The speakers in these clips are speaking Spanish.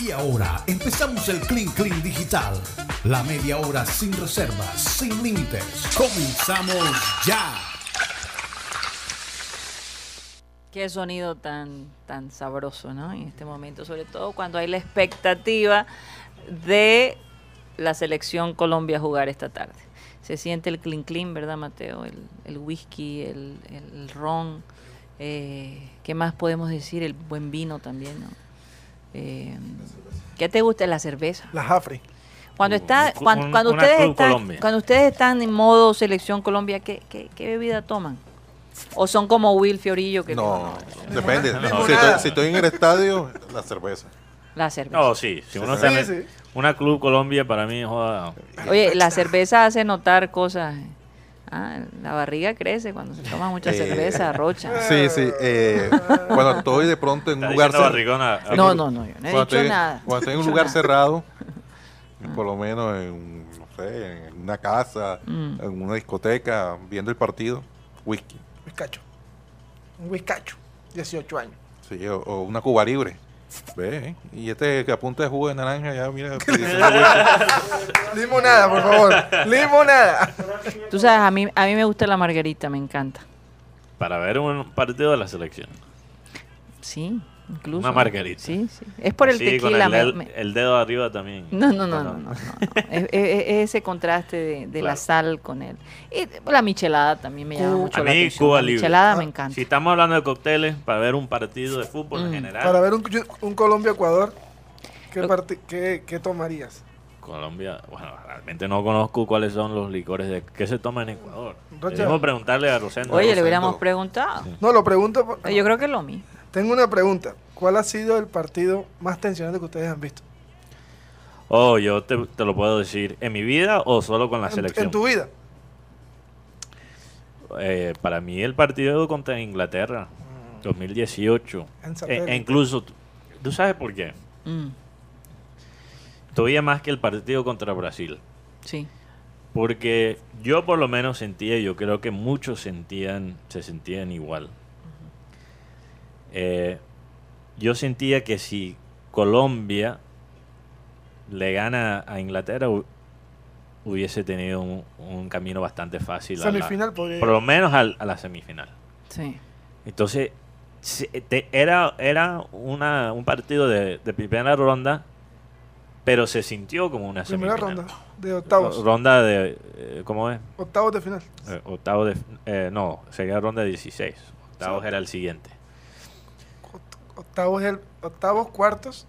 Y ahora empezamos el Clean Clean Digital. La media hora sin reservas, sin límites. Comenzamos ya. Qué sonido tan, tan sabroso, ¿no? En este momento, sobre todo cuando hay la expectativa de la selección Colombia jugar esta tarde. Se siente el clean clean, ¿verdad, Mateo? El, whisky, el, el ron. Eh, ¿Qué más podemos decir? El buen vino también, ¿no? Eh, ¿Qué te gusta? La cerveza. La Jafri. Cuando está, Un- cuando, un- cuando una ustedes están, cuando ustedes están en modo selección Colombia, ¿qué, qué, qué bebida toman? ¿O son como Will Fiorillo que No, depende. No. Si, estoy, si estoy en el estadio, la cerveza. la cerveza? No, sí. Si uno Sí, se sí. met- Una Club Colombia para mí, joda. Oye, la cerveza hace notar cosas. Ah, la barriga crece cuando se toma mucha Eh, cerveza, rocha. Sí, sí. eh, cuando estoy de pronto en un lugar cerrado. No, no, no, yo no he dicho estoy, nada. cuando estoy en un lugar nada. cerrado, por lo menos en, no sé, en una casa, Mm. en una discoteca, viendo el partido, whisky. Whiskacho. Un whiskacho. 18 años. Sí, o, o una cuba libre. Ve, y este que apunta de jugo de naranja, ya mira. Limonada, por favor. Limonada. Tú sabes, a mí, a mí me gusta la margarita, me encanta. Para ver un partido de la selección. Sí, incluso. Una margarita. Sí, sí. Es por el Sí, con tequila. el, me- del- me- el dedo arriba también. No, no, no, no, no, no, no. Es, es- es ese contraste de, de la sal con él. Y la michelada también me llama mucho A la mí, atención. Cuba La Libre. michelada me Ah, encanta. Si estamos hablando de cócteles, para ver un partido de fútbol en Mm. general, Para ver un, un Colombia-Ecuador, ¿qué, Lo- parti- qué, qué tomarías? Colombia, bueno, realmente no conozco cuáles son los licores de que se toma en Ecuador. Debemos preguntarle a Rosendo. Oye, le Rosendo. hubiéramos preguntado. No, lo pregunto. por- Yo creo que es lo mismo. Tengo una pregunta. ¿Cuál ha sido el partido más tensionante que ustedes han visto? Oh, yo te, te lo puedo decir. ¿En mi vida o solo con la En- selección? En, tu vida. Eh, para mí el partido contra Inglaterra, 2018. En E- satélite. e incluso, ¿tú sabes por qué? Mm, Todavía más que el partido contra Brasil. sí. Porque yo por lo menos sentía, yo creo que muchos sentían, se sentían igual. Eh, yo sentía que si Colombia le gana a Inglaterra, hu- hubiese tenido un, un camino bastante fácil. a la- Semifinal podría por lo menos al- a la semifinal. Sí. Entonces, se- te- era, era una, un partido de, de primera ronda, pero se sintió como una Primera semifinal. ronda de octavos. Ronda de, eh, ¿cómo es? Octavos de final. Eh, octavo de, eh, no, sería ronda de 16. Octavos Sí. era el siguiente. Octavos, el, octavos, cuartos,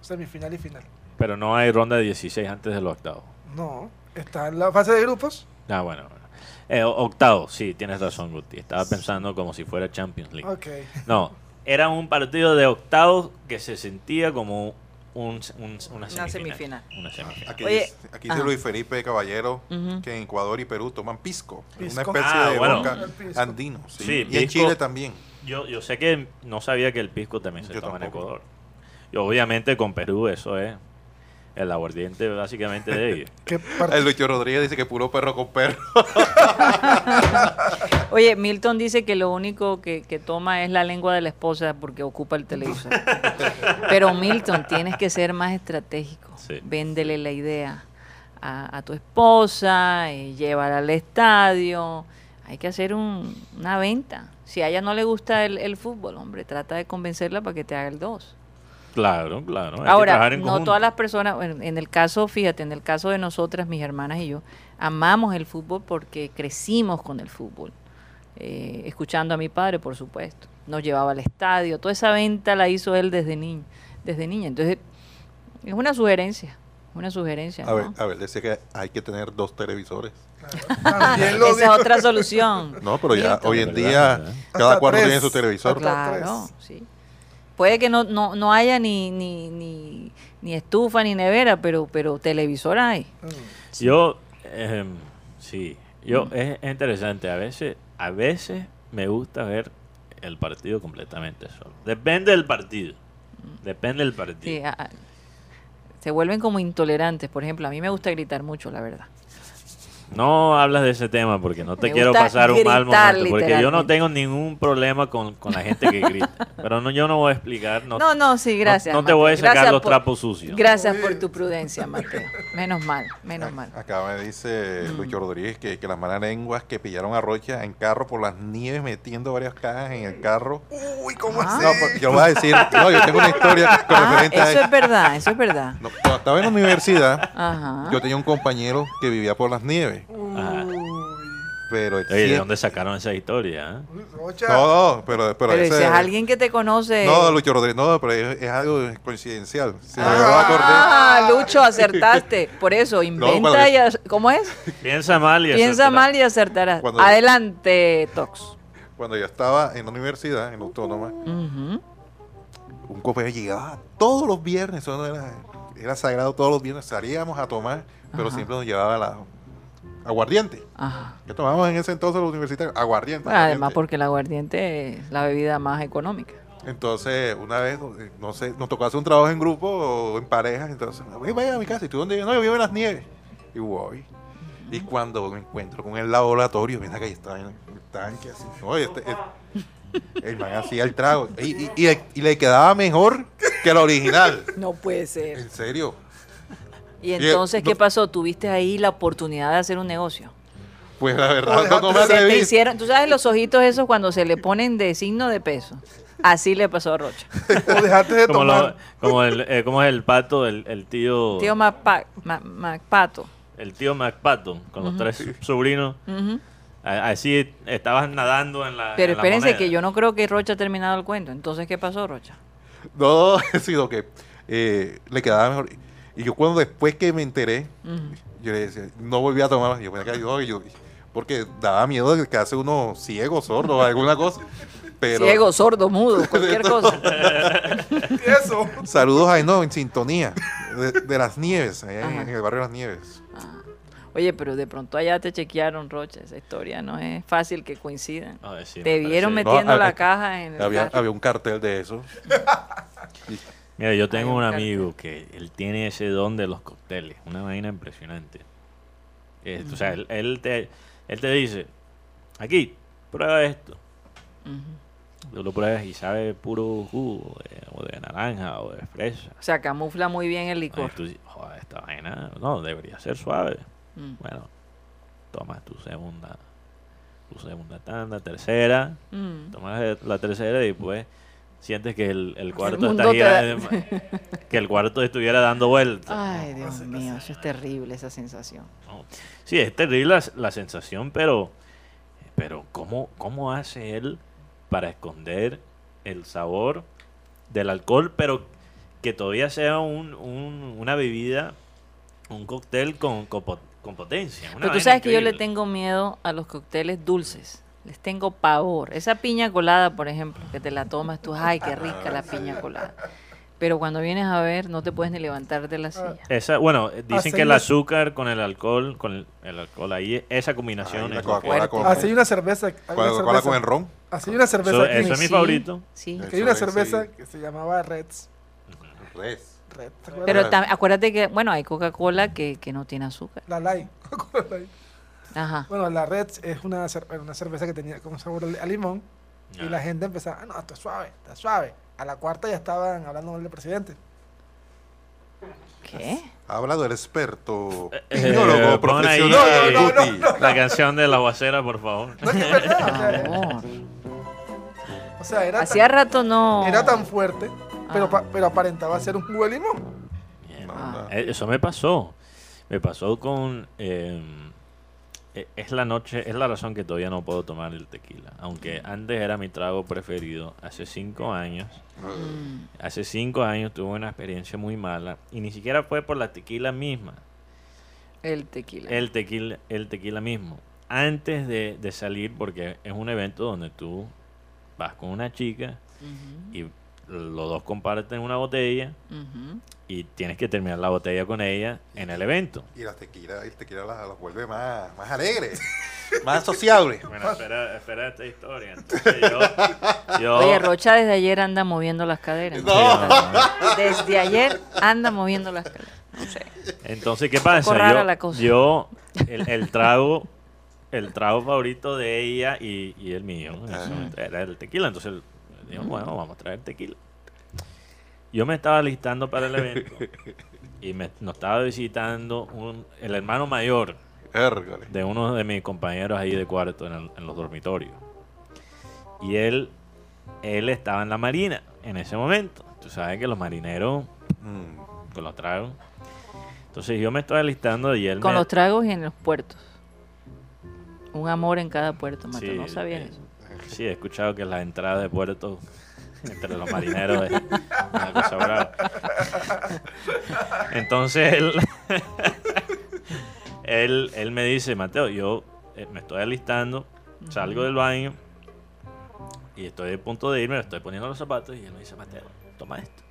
semifinal y final. Pero no hay ronda de 16 antes de los octavos. No. Está en la fase de grupos. Ah, bueno. bueno. Eh, octavos, sí, tienes razón, Guti. Estaba pensando como si fuera Champions League. Ok. No, era un partido de octavos que se sentía como un, un- una semifinal. semifinal. Una semifinal. Aquí, Oye, dice, aquí dice ajá. Luis Felipe Caballero que en Ecuador y Perú toman pisco. Pisco. Una especie Ah, de bueno. andino. Sí. Sí, y en Chile también. Yo, yo sé que no sabía que el pisco también se Yo toma en. Ecuador. Y obviamente con Perú eso es el aguardiente básicamente de ellos. ¿Qué part- El Lucho Rodríguez dice que puro perro con perro. Oye, Milton dice que lo único que, que toma es la lengua de la esposa porque ocupa el televisor. Pero Milton, tienes que ser más estratégico. Sí. Véndele la idea a, a tu esposa, eh, llévala al estadio. Hay que hacer un- una venta. Si a ella no le gusta el, el fútbol, hombre, trata de convencerla para que te haga el 2. Claro, claro. hay Ahora, no conjunto. todas las personas, en el caso, fíjate, en el caso de nosotras, mis hermanas y yo, amamos el fútbol porque crecimos con el fútbol. Eh, escuchando a mi padre, por supuesto. Nos llevaba al estadio, toda esa venta la hizo él desde niño, desde niña. Entonces, es una sugerencia, una sugerencia. A ver, ¿no? a ver, decía que hay que tener dos televisores. Lo Esa es otra solución. No, pero ya Milton. hoy en ¿Verdad? día ¿Verdad? cada cuarto tiene su televisor. Claro, sí. Puede que no, no, no haya ni, ni, ni, ni estufa ni nevera, pero, pero televisor hay. Mm. Yo, em, sí, yo, es, es interesante. A veces, a veces me gusta ver el partido completamente solo. Depende del partido. Depende del partido. Sí, a- a- se vuelven como intolerantes. Por ejemplo, a mí me gusta gritar mucho, la verdad. No hablas de ese tema porque no te Me quiero pasar un mal momento. Porque yo no tengo ningún problema con, con la gente que grita. Pero no, yo no voy a explicar. No, No, no, sí, gracias. no te voy a sacar Gracias los por- trapos sucios. Gracias por tu prudencia, Mateo. Menos mal, menos mal. Acá me dice Mm. Lucho Rodríguez que, que las malas lenguas que pillaron a Rocha en carro por las nieves metiendo varias cajas en el carro. Uy, ¿cómo Ah. así? No, porque yo voy a decir, no, yo tengo una historia con Ah, referente a eso es verdad, eso es verdad. No, cuando estaba en la universidad, Ajá. yo tenía un compañero que vivía por las nieves, Ajá. pero Oye, ¿de dónde sacaron esa historia? eh? Rocha. No, no, pero, pero, Pero ese- si es alguien que te conoce. No, Lucho Rodríguez, no, pero es, es algo coincidencial. Si lo acordé. Ah, Lucho, acertaste. Por eso, inventa cuando- y. ac- ¿Cómo es? Piensa mal y Piensa acertarás. mal y acertarás. Cuando- Adelante, Tox. Cuando yo estaba en la universidad, en la autónoma, Ujú. un compañero llegaba todos los viernes, eso no era, era sagrado todos los viernes, salíamos a tomar, pero Ajá. siempre nos llevaba la aguardiente. Ajá. ¿Qué tomábamos en ese entonces los universitarios? Aguardiente. Bueno, además, porque el aguardiente es la bebida más económica. Entonces, una vez, eh, no sé, nos tocó hacer un trabajo en grupo o en pareja, entonces, "Oye, vaya a mi casa, ¿y tú dónde vives? No, yo vivo en las nieves. Y voy. Y cuando me encuentro con el laboratorio, mira que ahí está en el tanque, así. Oye, este, el, el man hacía el trago. Y, y- y le- y le quedaba mejor que el original. No puede ser. En serio. Y Y, entonces, ¿qué no- pasó? Tuviste ahí la oportunidad de hacer un negocio. Pues la verdad, no, no me Se te atreví. hicieron, tú sabes los ojitos esos cuando se le ponen de signo de peso. Así le pasó a Rocha. O dejaste de Como, lo- tomar. como el, eh, ¿Cómo es el pato? El, el tío. Tío Macpa- Ma- Macpato. El tío MacPato con los tres sobrinos. Así estabas nadando en la. Pero en espérense que yo no creo que Rocha ha terminado el cuento. Entonces, ¿qué pasó, Rocha? No, sino que eh, le quedaba mejor. Y yo cuando después que me enteré, yo le decía, no volví a tomar más. Yo, yo, yo- porque daba miedo de que hace uno ciego, sordo alguna cosa. Pero Ciego, sordo, mudo, cualquier cosa. Eso. saludos ahí, no, en sintonía. De, de las nieves, allá en, el barrio de las nieves. Ah. Oye, pero de pronto allá te chequearon, Rocha. Esa historia no es fácil que coincidan. A ver, sí, te me vieron parece- metiendo No, la había- caja en el Había, carro. había un cartel de eso. Mira, yo tengo un amigo que él tiene ese don de los cócteles, una vaina impresionante. O sea, él, él te, él te dice, aquí, prueba esto. Tú lo pruebas y sabe puro jugo, de- o de naranja, o de fresa. O sea, camufla muy bien el licor. tú "Joder, esta vaina, no, debería ser suave. Mm. Bueno, tomas tu segunda, tu segunda tanda, tercera, Mm. tomas la tercera y después sientes que el, el cuarto está girando, que el cuarto estuviera dando vueltas. Ay, Dios mío, eso es terrible, esa sensación. ¿no? Sí, es terrible la, la sensación, pero, pero ¿cómo, ¿cómo hace él para esconder el sabor del alcohol, pero que todavía sea un, un- una bebida, un cóctel con, con, po- con potencia? una Pero tú sabes que yo le tengo miedo a los cócteles dulces. Les tengo pavor. Esa piña colada, por ejemplo, que te la tomas tú, ay, qué rica la piña colada. Pero cuando vienes a ver, no te puedes ni levantar de la silla. Esa, bueno, eh, dicen Así que el azúcar con el alcohol, con el, el alcohol ahí, esa combinación Ay, es lo que- Coca-Cola con, Así hay una cerveza. hay una Coca-Cola cerveza- con el ron. Así hay una cerveza. Eso, aquí. eso es mi Sí. favorito. Sí. que hay una cerveza sí. que se llamaba Reds. Res. Red, ¿te acuerdas? Pero acuérdate que, bueno, hay Coca-Cola que, que no tiene azúcar. La Light. Coca-Cola Light. Ajá. Bueno, la Reds es una, cer- una cerveza que tenía como sabor a limón. Y la gente empezaba, ah, no, esto es suave, está suave. A la cuarta ya estaban hablando mal del presidente. ¿Qué? Ha hablado el experto, Eh, piñólogo pon ahí, profesional. eh, No, no, no. La canción de la guacera, por favor. No es que es verdad, o sea, Favor. O sea, era, Hacía tan, rato no. era tan fuerte, pero, Ah. pero aparentaba ser un jugo de limón. Ah. Eh, Eso me pasó. Me pasó con. eh, eh, es la noche, es la razón que todavía no puedo tomar el tequila. Aunque antes era mi trago preferido. Hace cinco años. Mm. Hace cinco años tuve una experiencia muy mala. Y ni siquiera fue por la tequila misma. El tequila. El tequila, el tequila mismo. Antes de, de salir, porque es un evento donde tú vas con una chica y los dos comparten una botella y tienes que terminar la botella con ella en el evento. Y la tequila, el tequila las las vuelve más, más alegres, más sociables. Bueno, espera, espera esta historia. Entonces yo, yo- Oye, Rocha desde ayer anda moviendo las caderas. No. Desde ayer anda moviendo las caderas. sé. Entonces, ¿qué pasa? Yo, la cosa. yo el, el trago, el trago favorito de ella y, y el mío era el tequila. Entonces, dijo, bueno, vamos a traer tequila. Yo me estaba listando para el evento y me, nos estaba visitando un, el hermano mayor de uno de mis compañeros ahí de cuarto en, el- en los dormitorios. Y él, él estaba en la marina en ese momento. Tú sabes que los marineros Mm. con los tragos. Entonces yo me estoy alistando y él Con me... los tragos y en los puertos. Un amor en cada puerto, Mateo. Sí, no sabías eh, eso. Sí, he escuchado que las entradas de puerto entre los marineros es una cosa brava. Entonces él, él, él me dice, Mateo, yo eh, me estoy alistando, salgo del baño y estoy a punto de irme, me estoy poniendo los zapatos y él me dice, Mateo, toma esto.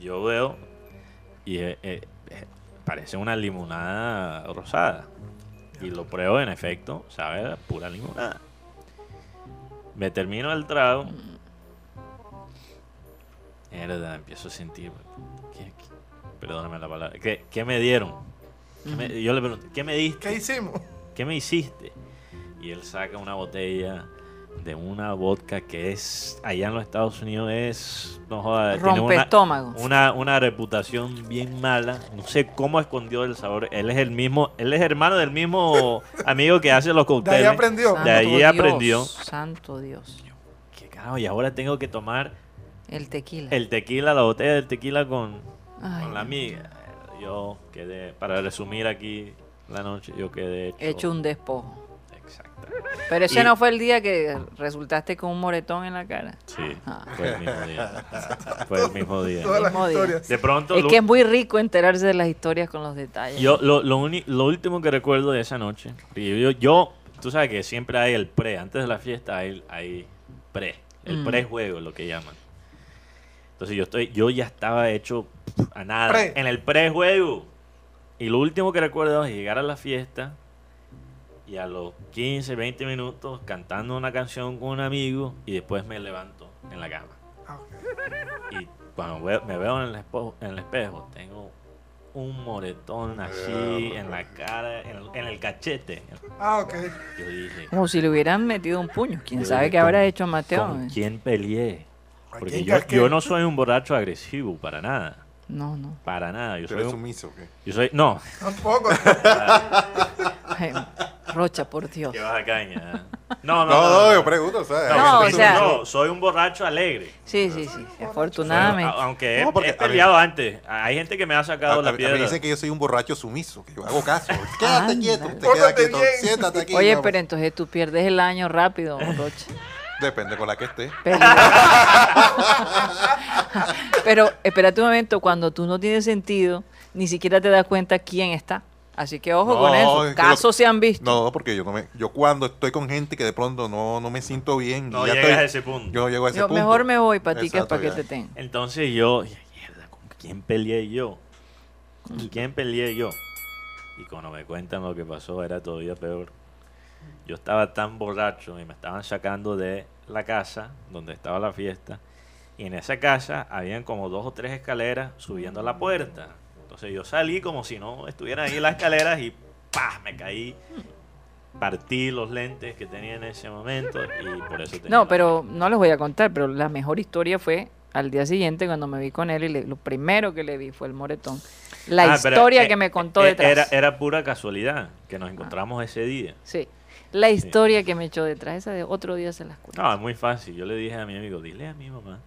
Yo veo y eh, eh, eh, parece una limonada rosada. Y lo pruebo, en efecto, sabe pura limonada. Me termino el trago. Mierda, empiezo a sentir. ¿qué- qué- perdóname la palabra. ¿Qué, qué me dieron? ¿Qué me- yo le pregunto, ¿qué me diste? ¿Qué hicimos? ¿qué me hiciste? Y él saca una botella de una vodka que es, allá en los Estados Unidos es, no joda, tiene Rompe una, una, una reputación bien mala. No sé cómo escondió el sabor. Él es el mismo, él es hermano del mismo amigo que hace los De ahí cócteles. aprendió. De ahí Santo aprendió. Dios, Santo Dios. ¿Qué carajo? Y ahora tengo que tomar El tequila. el tequila, la botella del tequila con, Ay, con la amiga. Yo quedé, para resumir aquí la noche, yo quedé hecho, Hecho un despojo. Exacto. Pero ese Y- no fue el día que resultaste con un moretón en la cara. Sí, Ah. fue el mismo día. Fue el mismo día. Todas las Mismo día. historias. De pronto, Es lo- que es muy rico enterarse de las historias con los detalles. yo lo, lo, uni- lo último que recuerdo de esa noche, y yo, yo, tú sabes que siempre hay el pre, antes de la fiesta hay, hay pre, el Mm. prejuego, lo que llaman. Entonces yo estoy, yo ya estaba hecho a nada Pre. en el prejuego. Y lo último que recuerdo es llegar a la fiesta y a los 15, 20 minutos cantando una canción con un amigo y después me levanto en la cama. Ah. Y cuando veo- me veo en el, espejo, en el espejo, tengo un moretón así en la cara, en el, en el cachete. Ah, ok. Yo dije, Como si le hubieran metido un puño. ¿Quién sabe qué habrá ¿con- hecho Mateo? ¿Con quién peleé? ¿A Porque yo, yo no soy un borracho agresivo, para nada. No, no. Para nada. Yo ¿Tú soy un, sumiso? o qué? yo soy, no, Tampoco. Ay, Rocha, por Dios. que baja caña. ¿eh? No, no, No, no. no, no, yo pregunto, sea. No, soy o sea- no, soy un borracho alegre. Sí, sí, sí. Afortunadamente. a- aunque he, he a mí- peleado antes. Hay gente que me ha A, sacado a- la a mí piedra. dicen que yo soy un borracho sumiso, que yo hago caso. Quédate Anda. quieto, te queda quieto, siéntate aquí. Oye, vamos. pero entonces tú pierdes el año rápido, Rocha. Depende con la que esté. Pero, pero espérate un momento, cuando tú no tienes sentido, ni siquiera te das cuenta quién está. Así que ojo No, con eso. es que Casos lo- se han visto. No, porque yo no me, yo cuando estoy con gente que de pronto no, no me siento bien, No llegas estoy- a ese punto. Yo no llego a ese Yo punto. mejor me voy para ti que es Exacto, para que te tenga. Entonces yo, mierda, ¿con quién peleé yo? ¿Con quién peleé yo? Y cuando me cuentan lo que pasó era todavía peor. Yo estaba tan borracho y me estaban sacando de la casa donde estaba la fiesta. Y en esa casa habían como dos o tres escaleras subiendo a la puerta. Entonces yo salí como si no estuvieran ahí las escaleras y ¡pah! me caí. Partí los lentes que tenía en ese momento y por eso tenía No, pero no les voy a contar, pero la mejor historia fue al día siguiente cuando me vi con él y le- lo primero que le vi fue el moretón. La Ah, pero, historia eh, que me contó eh, detrás. Era, era pura casualidad que nos encontramos ese día. Sí. La historia que me echó detrás, esa de otro día se las cuento. No, es muy fácil. Yo le dije a mi amigo, dile a mi mamá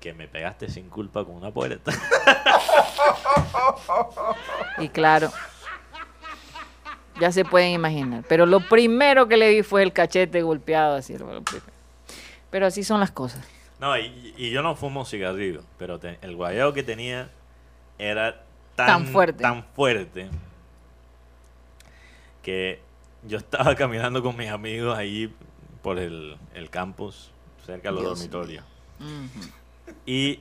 que me pegaste sin culpa con una puerta. Y claro, ya se pueden imaginar. Pero lo primero que le vi fue el cachete golpeado así. Pero así son las cosas. no, y, y yo no fumo cigarrillo, pero te- el guayabo que tenía era tan, Tan fuerte. tan fuerte que yo estaba caminando con mis amigos ahí por el, el campus, cerca de los Dios dormitorios. Y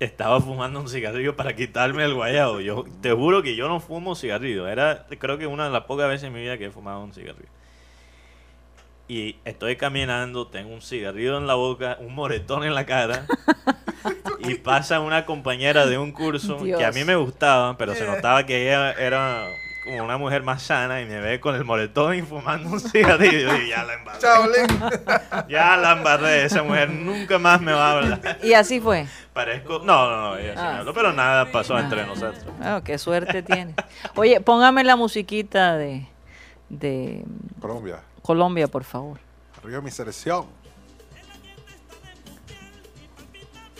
estaba fumando un cigarrillo para quitarme el guayabo. Yo te juro que yo no fumo cigarrillo. Era, creo que una de las pocas veces en mi vida que he fumado un cigarrillo. y estoy caminando, tengo un cigarrillo en la boca, un moretón en la cara. y pasa una compañera de un curso que a mí me gustaba, pero se notaba que ella era como una mujer más sana y me ve con el moretón y fumando un cigarrillo y ya la embarré. Ya la embarré, esa mujer nunca más me va a hablar. Y así fue. Parezco, no, no, no, ella sí me Ah. habló, pero nada pasó entre nosotros. Bueno, qué suerte tiene. Oye, póngame la musiquita de, de Colombia. Colombia, por favor. Arriba mi selección.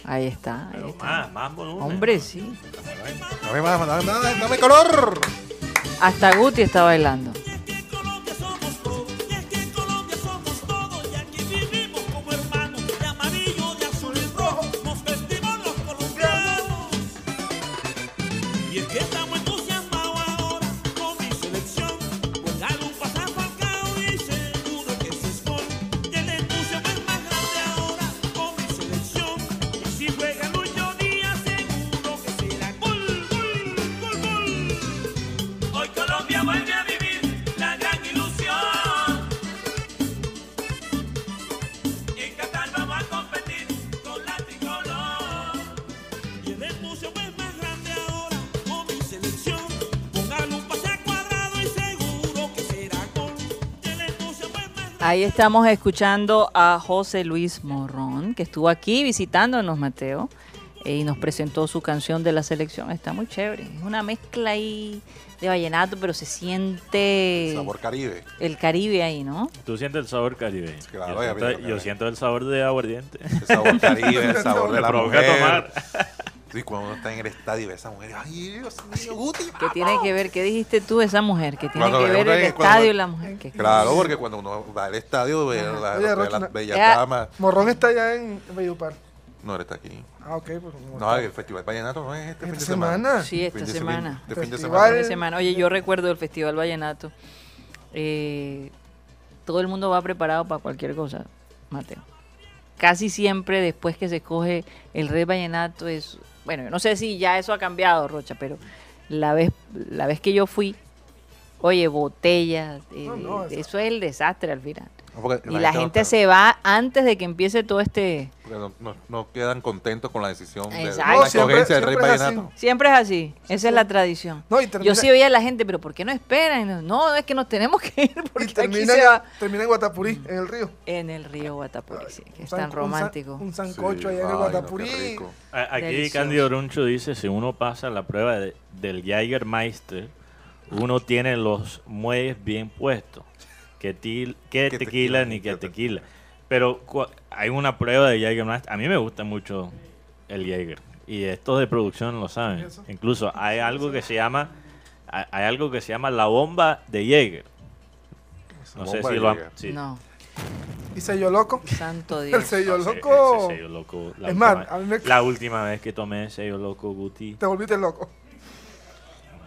Ahí está. ahí está. más, más volumen. Hombre, sí. Dame más, dame, dame, dame color. Hasta Guti está bailando. Ahí estamos escuchando a José Luis Morrón, que estuvo aquí visitándonos, Mateo, eh, y nos presentó su canción de la selección. Está muy chévere. Es una mezcla ahí de vallenato, pero se siente Sabor Caribe. el Caribe ahí, ¿no? Tú sientes el sabor caribe. Claro, yo, ya, siento, yo siento el sabor de aguardiente. El sabor Caribe, el sabor de la provoca mujer. tomar. Y cuando uno está en el estadio y ve a esa mujer, ay Dios mío, Guti. ¿Qué tiene que ver? ¿Qué dijiste tú, esa mujer? ¿Qué tiene Cuando que ve ver el estadio y la mujer? ¿Qué- Claro, porque cuando uno va al estadio ve a la- Oye, ve a Rocha, las no- bellas Ya. damas. Morrón está allá en Valledupar. No, él está aquí. Ah, ok. Pues, No, el Festival Vallenato no es este fin Esta de semana. semana. Sí, esta Fin de semana. De fin de Festival. semana. Fin de semana. Oye, yo recuerdo el Festival Vallenato. Eh, todo el mundo va preparado para cualquier cosa, Mateo. Casi siempre después que se escoge el rey vallenato es... Bueno, yo no sé si ya eso ha cambiado, Rocha, pero la vez, la vez que yo fui, oye, botellas, eh, No, no, eso es el desastre al final. No, Y la gente se va antes de que empiece todo este... porque no, no- no quedan contentos con la decisión de la No, siempre- escogencia del Rey siempre es así. Vallenato. Siempre es así, esa es la tradición. No, y Yo sí oía a la gente, pero ¿por qué no esperan? No, es que nos tenemos que ir porque Y aquí termina, se va. termina en Guatapurí, en el río. En el río Guatapurí, sí, que es tan san- un san- romántico. Un sancocho Sí, allá en el Guatapurí. Aquí Delicioso. Candy Oruncho dice, si uno pasa la prueba de- del Jagermeister, uno tiene los muelles bien puestos. Que, til- que Que tequila, tequila, ni que que te- tequila. Pero hay una prueba de Jagermeister. A mí me gusta mucho el Jager. Y estos de producción lo saben. eso? Incluso hay algo que se llama hay algo que se llama la bomba de Jaeger. No sé si lo han... Jaeger. sí. No, Y sello loco. santo El Dios. sello No sé, loco. ese sello loco, la Es más, última- a mí me- la última vez que tomé sello loco Guti, Te volviste loco.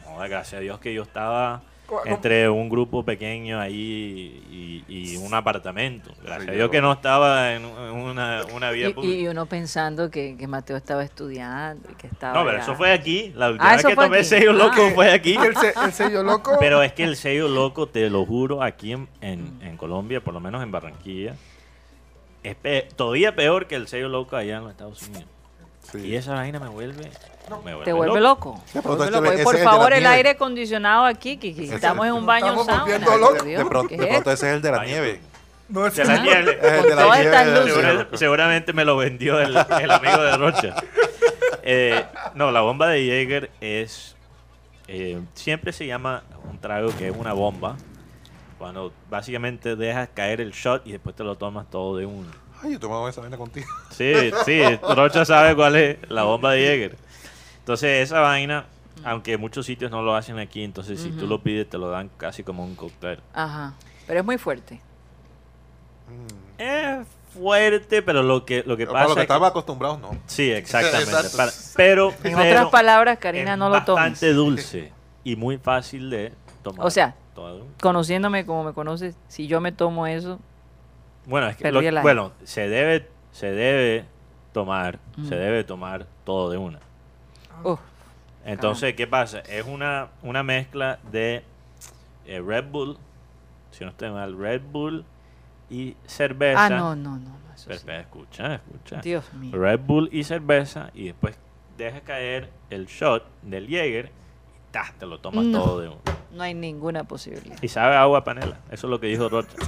Joder, gracias a Dios que yo estaba ¿Cómo- entre un grupo pequeño ahí y, y un apartamento. Gracias a Dios yo- que no estaba en una, una vía Y, pública. y uno pensando que, que Mateo estaba estudiando y que estaba. no, pero ya- eso fue aquí. La última Ah, vez que tomé aquí. sello loco Ah. fue aquí. El, se- el sello loco. Pero es que el sello loco, te lo juro, aquí en, en- en Colombia, por lo menos en Barranquilla, es pe- todavía peor que el sello loco allá en los Estados Unidos. Sí. Y esa vaina me vuelve, me vuelve Te vuelve loco. De Te pronto vuelve loco. Y ese por favor, el aire acondicionado aquí, que, que Ese- estamos en un baño sauna. De pronto, ese es el de la nieve. no es De la nieve. Es la nieve. seguramente me lo vendió el, el amigo de Rocha. Eh, no, la bomba de Jäger es. eh, siempre se llama un trago que es una bomba. Cuando básicamente dejas caer el shot y después te lo tomas todo de uno. Ay, yo tomaba esa vaina contigo. Sí, sí, Rocha sabe cuál es la bomba de Jäger. Entonces, esa vaina, aunque muchos sitios no lo hacen aquí, entonces si tú lo pides, te lo dan casi como un cóctel. Ajá. Pero es muy fuerte. Mm. Es fuerte, pero lo que, lo que Para pasa los que es que- estamos acostumbrados, no. Sí, exactamente. Exacto. Para- pero, En pero otras palabras, Karina, no lo tomes. bastante dulce y muy fácil de tomar. O sea. Conociéndome como me conoces, si yo me tomo eso, bueno, es que lo- bueno, se debe, se debe tomar, Mm. se debe tomar todo de una. Entonces, ¿qué pasa? Es una, una mezcla de eh, Red Bull, si no estoy mal, Red Bull y cerveza. Ah, no, no, no. no, eso Pero, sí. pero escucha, escucha. Dios mío. Red Bull y cerveza y después deja caer el shot del Jäger y ¡tas! te lo tomas No. todo de uno. No hay ninguna posibilidad. Y sabe agua panela. Eso es lo que dijo Rocha.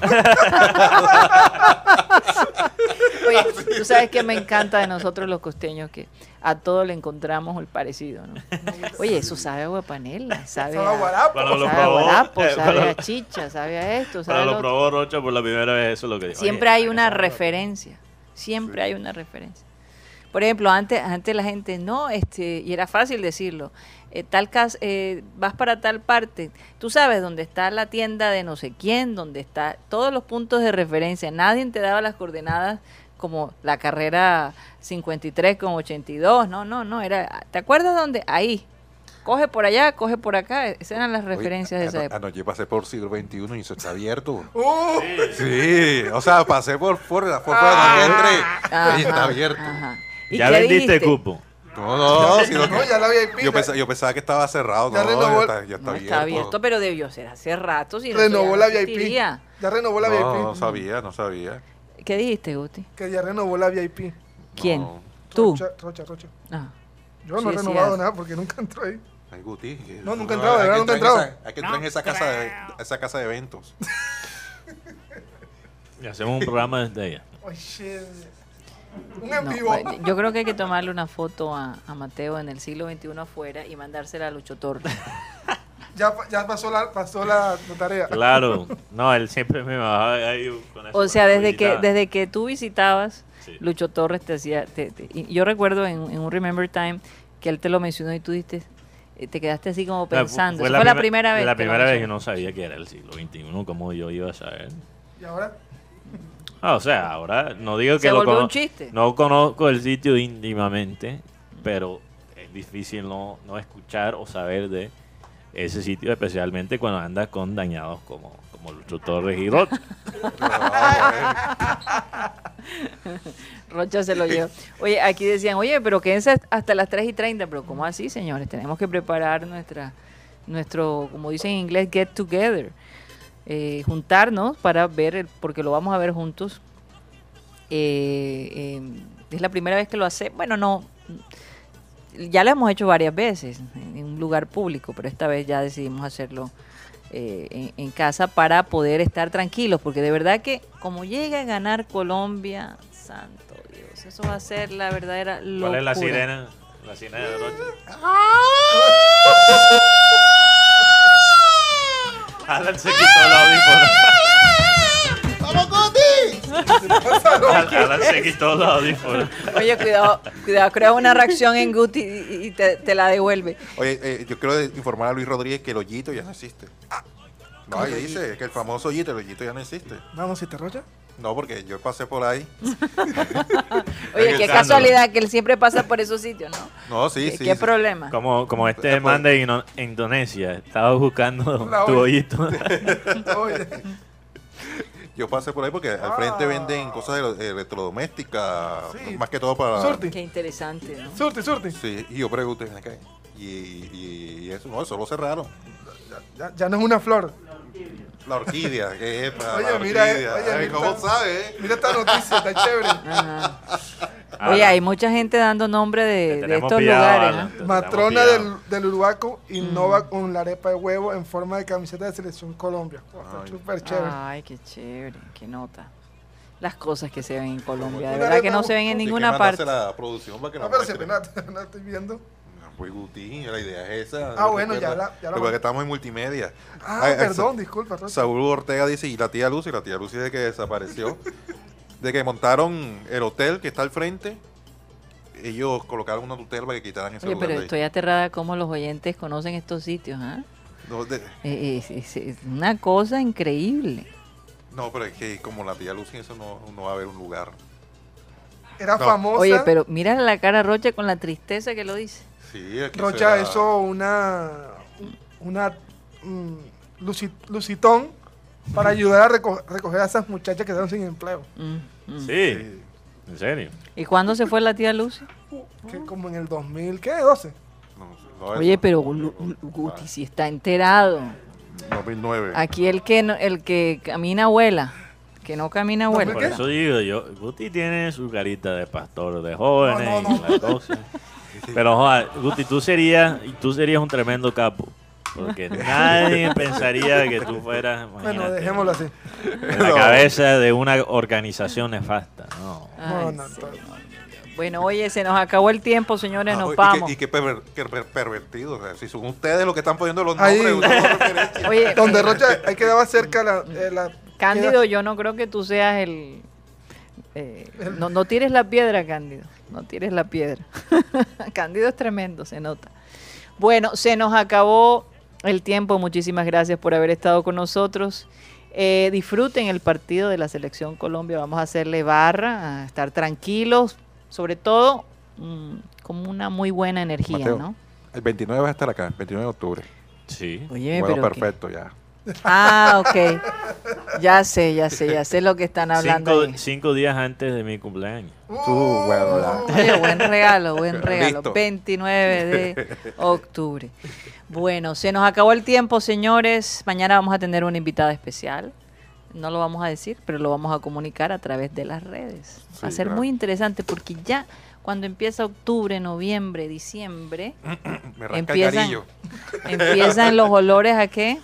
Oye, tú sabes que me encanta de nosotros los costeños que a todo le encontramos el parecido, ¿no? Oye, eso sabe a agua de panela, sabe a, guarapo. Lo sabe a guarapo, eh, sabe cuando- a chicha, sabe a esto, sabe a lo probó Rocha por la primera vez, eso es lo que dijo. Siempre Oye, hay una referencia. Siempre hay una referencia. Por ejemplo, antes, antes la gente, no, este, y era fácil decirlo, eh, tal cas eh, vas para tal parte, tú sabes dónde está la tienda de no sé quién, dónde está todos los puntos de referencia, nadie te daba las coordenadas como la carrera 53 con 82, no, no, no, era, ¿te acuerdas dónde? Ahí, coge por allá, coge por acá, esas eran las Oye, referencias de esa ano- época. Anoche pasé por siglo XXI y eso está abierto. Uh, Sí, o sea, pasé por, por la por fuera Ajá, y está abierto. ajá. ¿Y Ya vendiste cupo. No, no, sino no, ya la VIP. yo, pensaba, yo pensaba que estaba cerrado. Ya no, renovó- ya está, ya está No, abierto. está abierto, pero debió ser hace rato. Si no, renovó eso la no VIP. Ya renovó la no, VIP. no sabía, no sabía. ¿Qué dijiste, Guti? Que ya renovó la VIP. ¿Quién? No. ¿Tú? Rocha, Rocha, Rocha. Ah. Yo no Sí, he renovado nada porque nunca entró ahí. Ay, Guti. que- No, nunca he entrado, de hay verdad, que nunca he entrar en entrado. esa- Hay que entrar en esa casa, de, esa casa de eventos. Y hacemos un programa desde ella. Oye, un en vivo. bueno, yo creo que hay que tomarle una foto a, a Mateo en el siglo XXI afuera y mandársela a Lucho Torres. Ya, ya pasó la, pasó la, la tarea. Claro. No, él siempre me bajaba ahí con eso, O sea, desde que, desde que tú visitabas, Sí. Lucho Torres te hacía... te- te- y yo recuerdo en, en un Remember Time que él te lo mencionó y tú diste, eh, te quedaste así como pensando. fue la primera vez. La primera vez que no sabía que era el siglo XXI, como yo iba a saber. Y ahora, Ah, o sea, ahora no digo que Se lo volvió cono- un chiste. No conozco el sitio íntimamente, pero es difícil no, no escuchar o saber de ese sitio, especialmente cuando andas con dañados como, como Lucho Torres y Rocha. Rocha se lo llevó. Oye, aquí decían, oye, pero quédense hasta las 3 y 30. Pero ¿cómo así, señores? Tenemos que preparar nuestra, nuestro, como dicen en inglés, get together. Eh, juntarnos para ver, el- porque lo vamos a ver juntos. Eh, eh, es la primera vez que lo hace. Bueno, no. Ya lo hemos hecho varias veces en un lugar público, pero esta vez ya decidimos hacerlo eh, en, en casa para poder estar tranquilos, porque de verdad que como llega a ganar Colombia, santo Dios, eso va a ser la verdadera locura. ¿Cuál es la sirena? La sirena de Rocha. Alan se quitó el audífono. Alan se quitó. Oye, cuidado, cuidado, crea una reacción en Guti y, y te, te la devuelve. Oye, eh, yo quiero informar a Luis Rodríguez que el hoyito ya no existe. No, ahí dice que el famoso hoyito, el hoyito ya no existe. vamos, si te Rocha. No, porque yo pasé por ahí. Oye, qué casualidad que él siempre pasa por esos sitios, ¿no? No, sí, ¿Qué, sí. qué sí. problema? Como, como este man de Indonesia, estaba buscando tu hoyito. Yo pasé por ahí porque al frente venden cosas de- de electrodomésticas, Sí. más que todo para... Surti. Qué interesante, ¿no? surti, surti. Sí, y yo pregunté, acá, y, y, y eso, no, eso lo cerraron. Ya, ya no es una flor. La orquídea, ¿qué es? para Oye, la mira, orquídea? oye, Ay, mira. ¿Cómo sabe? Mira esta noticia, está chévere. Ajá. Ah, Oye, hay mucha gente dando nombre de, de estos pillado, lugares. ¿no? Matrona del, del Uruguaco innova con la arepa de huevo en forma de camiseta de selección Colombia. Oh, Ay. súper chévere. Ay, qué chévere, qué nota. Las cosas que se ven en Colombia, de verdad que no se ven en ninguna parte. mandársela a producción para que la No, pero apenas no estoy viendo. Pues Guti, la idea es esa. Ah, bueno, ya la- ya la- que estamos en multimedia. Ah, perdón, disculpa. Saúl Ortega dice, y la tía Lucy, la tía Lucy de que desapareció, de que montaron el hotel que está al frente, ellos colocaron una tutela para que quitaran ese Oye, lugar pero estoy aterrada cómo los oyentes conocen estos sitios, ¿ah? No, de- Eh, Es, es- es una cosa increíble. no, pero es que como la tía Lucy, eso no, no va a haber un lugar. Era No. famosa. Oye, pero mira la cara a Rocha con la tristeza que lo dice. Sí, es que Rocha, será- eso una. Una. mm, luci- lucitón para ayudar a reco- recoger a esas muchachas que están sin empleo. Mm, mm. Sí, Sí. en serio. ¿Y cuándo se fue la tía Lucy? Que como en el 2000, ¿qué? 12. No, no, Oye, pero Lu- Lu- Guti si está enterado. 2009. Aquí el que no- el que camina abuela. que no camina ¿Dos mil vuelta. Por eso digo yo, Guti tiene su carita de pastor de jóvenes No, no, no. y la cosa. Pero joder, Guti, tú serías, tú serías un tremendo capo. Porque nadie pensaría que tú fueras Bueno, dejémoslo así. en la cabeza de una organización nefasta. No. Ay. Bueno, oye, se nos acabó el tiempo, señores, Ah, nos y vamos. que, y que perver- que per- pervertido. O sea, si son ustedes los que están poniendo los Ahí. nombres. Oye, Donde Rocha, ahí quedaba cerca la... eh, la Cándido, yo no creo que tú seas el... eh, no, no tires la piedra, Cándido. No tires la piedra. Cándido es tremendo, se nota. Bueno, se nos acabó el tiempo. Muchísimas gracias por haber estado con nosotros. Eh, disfruten el partido de la Selección Colombia. Vamos a hacerle barra, a estar tranquilos. Sobre todo, mm, con una muy buena energía, Mateo. ¿no? El 29 vas a estar acá, el 29 de octubre. Sí. Oye, bueno, pero... perfecto, ya. Ah, ok. Ya sé, ya sé, ya sé lo que están hablando. Cinco, días antes de mi cumpleaños. Ya. Oye, buen regalo, buen regalo. Listo. 29 de octubre. Bueno, se nos acabó el tiempo, señores. Mañana vamos a tener una invitada especial. No lo vamos a decir, pero lo vamos a comunicar a través de las redes. Va a ser claro. muy interesante porque ya cuando empieza octubre, noviembre, diciembre, Me empiezan, los olores a qué?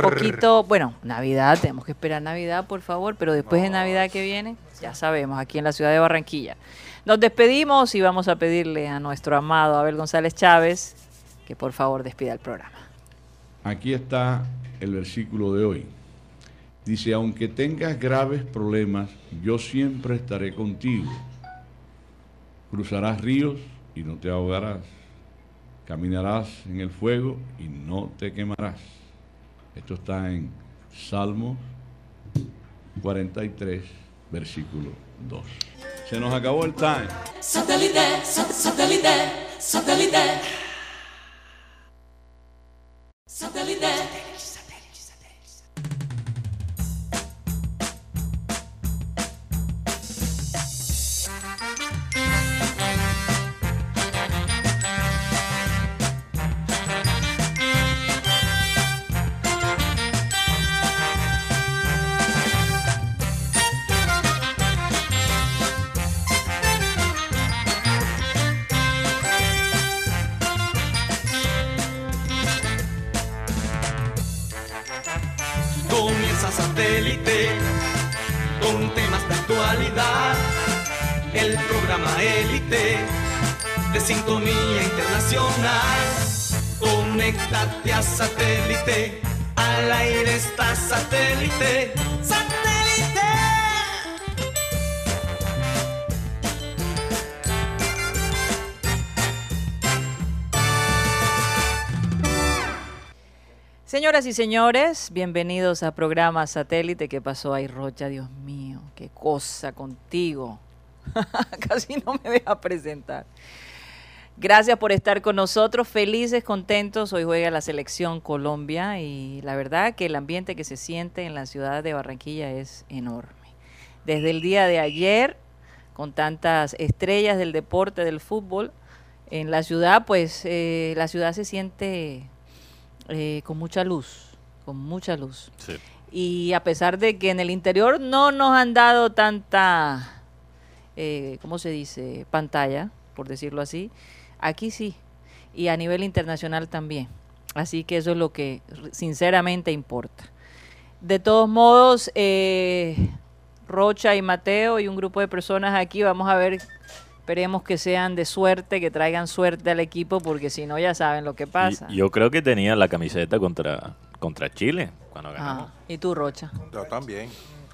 Poquito, bueno, Navidad, tenemos que esperar Navidad, por favor, pero después de Navidad que viene, ya sabemos, aquí en la ciudad de Barranquilla. Nos despedimos y vamos a pedirle a nuestro amado Abel González Chávez que por favor despida el programa. Aquí está el versículo de hoy. Dice, aunque tengas graves problemas, yo siempre estaré contigo. Cruzarás ríos y no te ahogarás. Caminarás en el fuego y no te quemarás. Esto está en Salmos 43, versículo 2. Se nos acabó el time. Satellite, Señoras y señores, bienvenidos a programa Satélite. ¿Qué pasó ahí, Rocha? Dios mío, qué cosa contigo. Casi no me deja presentar. Gracias por estar con nosotros, felices, contentos. Hoy juega la selección Colombia y la verdad que el ambiente que se siente en la ciudad de Barranquilla es enorme. Desde el día de ayer, con tantas estrellas del deporte, del fútbol, en la ciudad, pues eh, la ciudad se siente eh, con mucha luz, con mucha luz. Sí. Y a pesar de que en el interior no nos han dado tanta, eh, ¿cómo se dice? Pantalla, por decirlo así, aquí sí. Y a nivel internacional también. Así que eso es lo que sinceramente importa. De todos modos, eh, Rocha y Mateo y un grupo de personas aquí, vamos a ver, esperemos que sean de suerte, que traigan suerte al equipo, porque si no ya saben lo que pasa. Y- yo creo que tenía la camiseta contra, contra Chile cuando ganamos. Ah, y tú, Rocha. Yo también.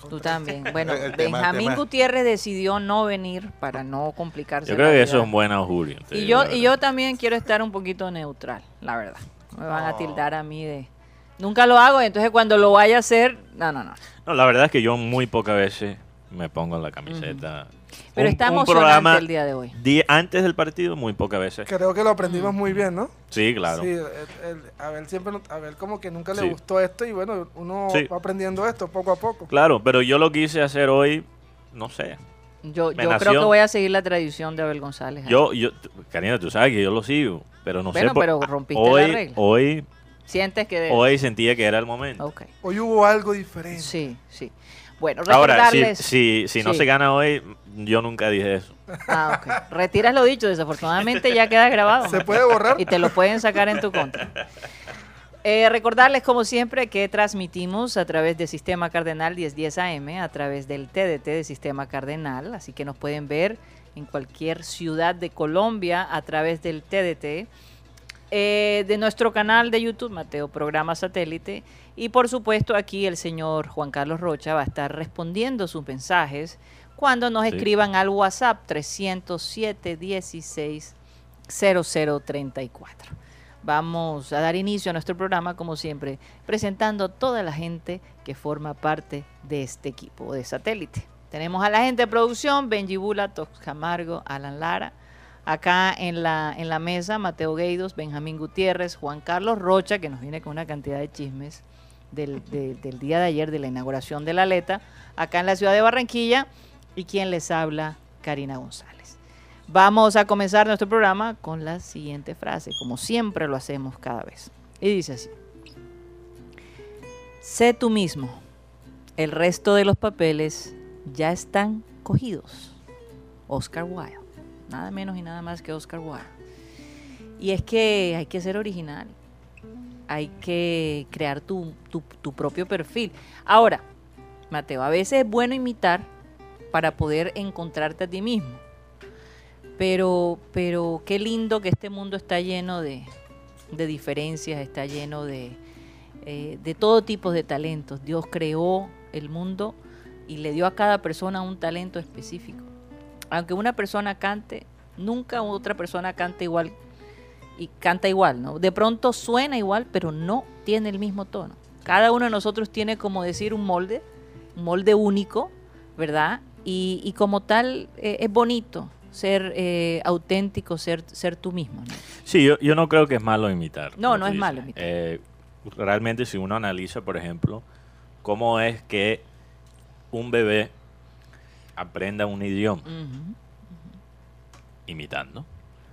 Tú también. Bueno, El tema- el Benjamín tema- Gutiérrez decidió no venir para no complicarse. Yo la creo que vida. eso es un buen augurio. Y yo, y yo también quiero estar un poquito neutral, la verdad. Me van a tildar a mí de... Nunca lo hago, entonces cuando lo vaya a hacer... No, no, no. No, la verdad es que yo muy pocas veces me pongo la camiseta. Pero Un- está un emocionante programa el día de hoy. antes del partido, muy pocas veces. Creo que lo aprendimos muy bien, ¿no? Sí, claro. Sí, el- el- a ver siempre, a ver como que nunca Sí. le gustó esto y bueno, uno Sí. va aprendiendo esto poco a poco. Claro, pero yo lo quise hacer hoy, no sé. Yo, yo creo que voy a seguir la tradición de Abel González. Yo, yo, Karina, tú sabes que yo lo sigo, pero no Bueno, sé. pero rompiste hoy, la regla. Hoy, ¿Sientes que... hoy sentía que era el momento. Hoy hubo algo diferente. Sí, sí. Bueno, Ahora, si, recordarles... si, si no Sí. se gana hoy, yo nunca dije eso. Ah, ok. Retiras lo dicho, desafortunadamente ya queda grabado. ¿Se puede borrar? Y te lo pueden sacar en tu contra. Eh, recordarles, como siempre, que transmitimos a través del Sistema Cardenal 1010 AM, a través del TDT de Sistema Cardenal, así que nos pueden ver en cualquier ciudad de Colombia a través del TDT, eh, de nuestro canal de YouTube, Mateo Programa Satélite, y por supuesto aquí el señor Juan Carlos Rocha va a estar respondiendo sus mensajes cuando nos Sí. escriban al WhatsApp 307 16 0034. Vamos a dar inicio a nuestro programa, como siempre, presentando toda la gente que forma parte de este equipo de satélite. Tenemos a la gente de producción, Benji Bula, Tox Camargo, Alan Lara. Acá en la, en la mesa, Mateo Gueidos, Benjamín Gutiérrez, Juan Carlos Rocha, que nos viene con una cantidad de chismes del, de- del día de ayer de la inauguración de la Aleta, acá en la ciudad de Barranquilla, y quien les habla, Karina González. Vamos a comenzar nuestro programa con la siguiente frase, como siempre lo hacemos cada vez. Y dice así. Sé tú mismo. El resto de los papeles ya están cogidos. Oscar Wilde. Nada menos y nada más que Oscar Wilde. Y es que hay que ser original. Hay que crear tu, tu- propio perfil. Ahora, Mateo, a veces es bueno imitar para poder encontrarte a ti mismo. Pero, pero qué lindo que este mundo está lleno de, de diferencias, está lleno de, eh, de todo tipo de talentos. Dios creó el mundo y le dio a cada persona un talento específico. Aunque una persona cante, nunca otra persona canta igual y canta igual, ¿no? De pronto suena igual, pero no tiene el mismo tono. Cada uno de nosotros tiene como decir un molde, un molde único, ¿verdad? Y, y como tal eh, es bonito ser eh, auténtico, ser, ser tú mismo. ¿no? Sí, yo, yo no creo que es malo imitar. No, no es malo imitar. Eh, realmente si uno analiza, por ejemplo, cómo es que un bebé aprenda un idioma imitando.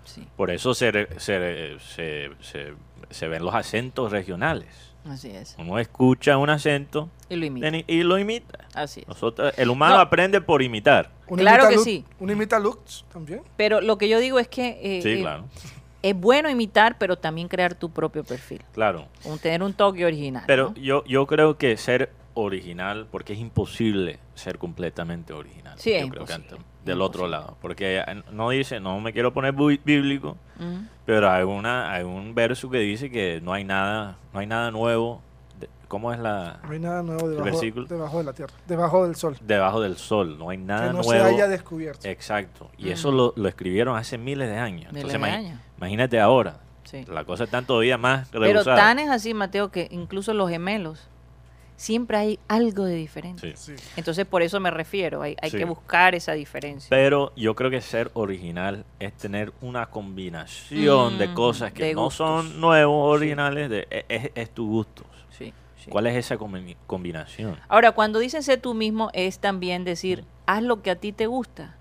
sí, Por eso se, se, se- se ven los acentos regionales. Así es. Uno escucha un acento Y lo imita. de ni- y lo imita. Así es. Nosotros, el humano No. aprende por imitar. Uno Claro imita que Lux- sí. Uno imita Lux también. Pero lo que yo digo es que eh, Sí, eh, claro. es bueno imitar, pero también crear tu propio perfil. Claro. Un, tener un toque original. Pero ¿no? yo, yo creo que ser original, porque es imposible ser completamente original. Sí, es yo creo que imposible, antes- del otro lado. Porque eh, no dice, no me quiero poner bíblico, pero hay una, hay un verso que dice que no hay nada, no hay nada nuevo. de- ¿Cómo es la No hay nada nuevo debajo, versículo? debajo de la tierra, debajo del sol. debajo del sol? No hay nada que no nuevo. se haya descubierto. Exacto. Y eso lo, lo escribieron hace miles de años. Miles Entonces, de imagi- años. imagínate ahora. Sí. La cosa está todavía más Pero rebusada. tan es así, Mateo, que incluso los gemelos siempre hay algo de diferente. Sí. Sí. Entonces, por eso me refiero. Hay, hay Sí. que buscar esa diferencia. Pero yo creo que ser original es tener una combinación de Mm, cosas que de no gustos. son nuevos, originales, de, e- es, es tu gusto. Sí, sí. ¿Cuál es esa combi- combinación? Ahora, cuando dicen sé tú mismo, es también decir, haz lo que a ti te gusta.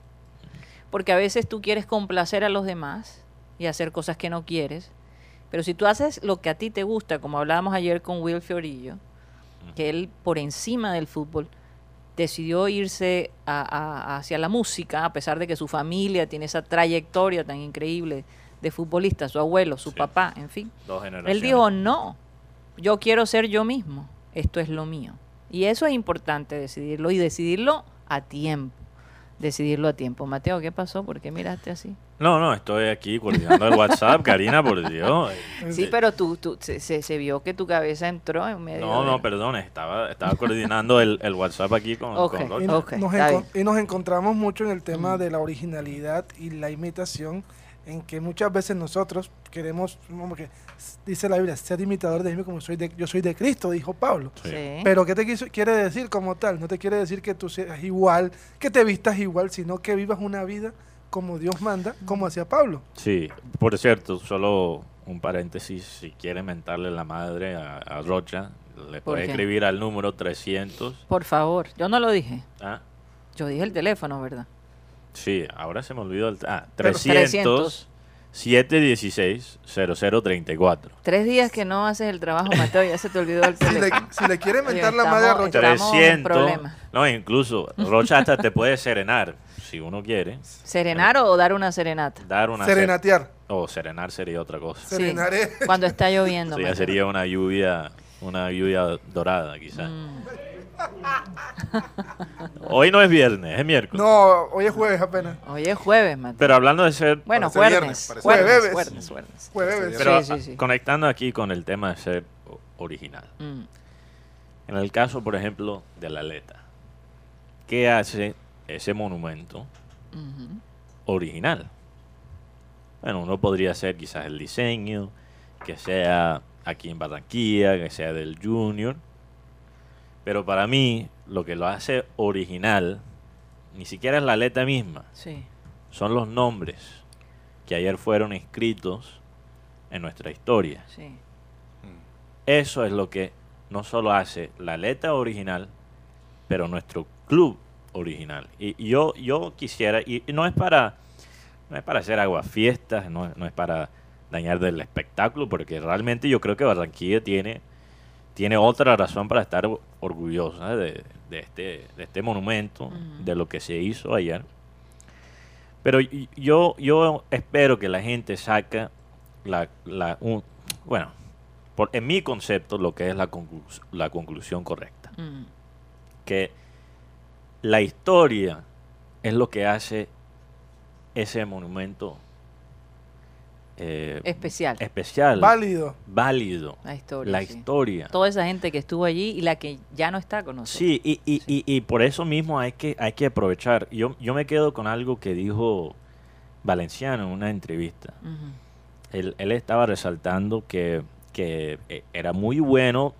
Porque a veces tú quieres complacer a los demás y hacer cosas que no quieres. Pero si tú haces lo que a ti te gusta, como hablábamos ayer con Will Fiorillo, que él por encima del fútbol decidió irse a- a- hacia la música, a pesar de que su familia tiene esa trayectoria tan increíble de futbolista, su abuelo, su Sí. papá, en fin. Dos generaciones. Él dijo, no, yo quiero ser yo mismo, esto es lo mío. Y eso es importante decidirlo y decidirlo a tiempo. Decidirlo a tiempo. Mateo, ¿qué pasó? ¿Por qué miraste así? No, no, estoy aquí coordinando el WhatsApp, Karina, por Dios. Sí, pero tú, tú se, se- se vio que tu cabeza entró en medio. No, de- no, perdón, estaba, estaba coordinando el, el WhatsApp aquí con, Ok. con Y, Rocha. no- Ok, nos y nos encontramos mucho en el tema Mm. de la originalidad y la imitación, en que muchas veces nosotros queremos, como que dice la Biblia, ser imitador de mí como soy de, yo soy de Cristo, dijo Pablo. Sí. Pero ¿qué te quiso- quiere decir como tal? No te quiere decir que tú seas igual, que te vistas igual, sino que vivas una vida como Dios manda, como hacía Pablo. Sí, por cierto, solo un paréntesis, si quiere mentarle la madre a, a Rocha, le ¿Por puede qué? escribir al número 300. Por favor, yo no lo dije. Ah, Yo dije el teléfono, ¿verdad? Sí, ahora se me olvidó el... Ah, Pero 300, 716-0034. Tres días que no haces el trabajo, Mateo, ya se te olvidó el Si le, teléfono. si le quiere Oye, mentar la madre a Rocha, estamos en 300. problemas. No, incluso Rocha hasta te puede serenar, si uno quiere. ¿Serenar o dar una serenata? Dar una ser- serenatear. O serenar sería otra cosa. Sí, Serenaré. Cuando está lloviendo. Eso ya sería una lluvia, una lluvia dorada, quizás. Mm. Hoy no es viernes, es miércoles. No, hoy es jueves apenas. Hoy es jueves, Mateo. Pero hablando de ser, bueno, jueves. Jueves, jueves. jueves, jueves. Jueves. pero sí, sí, sí. conectando aquí con el tema de ser original. Mm. En el caso, por ejemplo, de la aleta, ¿qué hace ese monumento original? Bueno, uno podría ser quizás el diseño, que sea aquí en Barranquilla, que sea del Junior, pero para mí lo que lo hace original ni siquiera es la aleta misma, Sí. son los nombres que ayer fueron escritos en nuestra historia. Sí. Eso es lo que no solo hace la aleta original, pero nuestro club original. Y, yo, yo quisiera, y, no es para no es para hacer aguafiestas, no, no es para dañar del espectáculo, porque realmente yo creo que Barranquilla tiene, tiene otra razón para estar orgullosa de, de este, de este monumento, de lo que se hizo ayer. Pero yo, yo espero que la gente saca la, la un- bueno, por, en mi concepto, lo que es la, conclus- la conclusión correcta. Que la historia es lo que hace ese monumento eh, Especial. especial, Válido. válido. La historia. La sí. historia. Toda esa gente que estuvo allí y la que ya no está con nosotros. Sí, y, y, y, y por eso mismo hay que, hay que aprovechar. Yo, yo me quedo con algo que dijo Valenciano en una entrevista. Él, él estaba resaltando que, que, eh, era muy bueno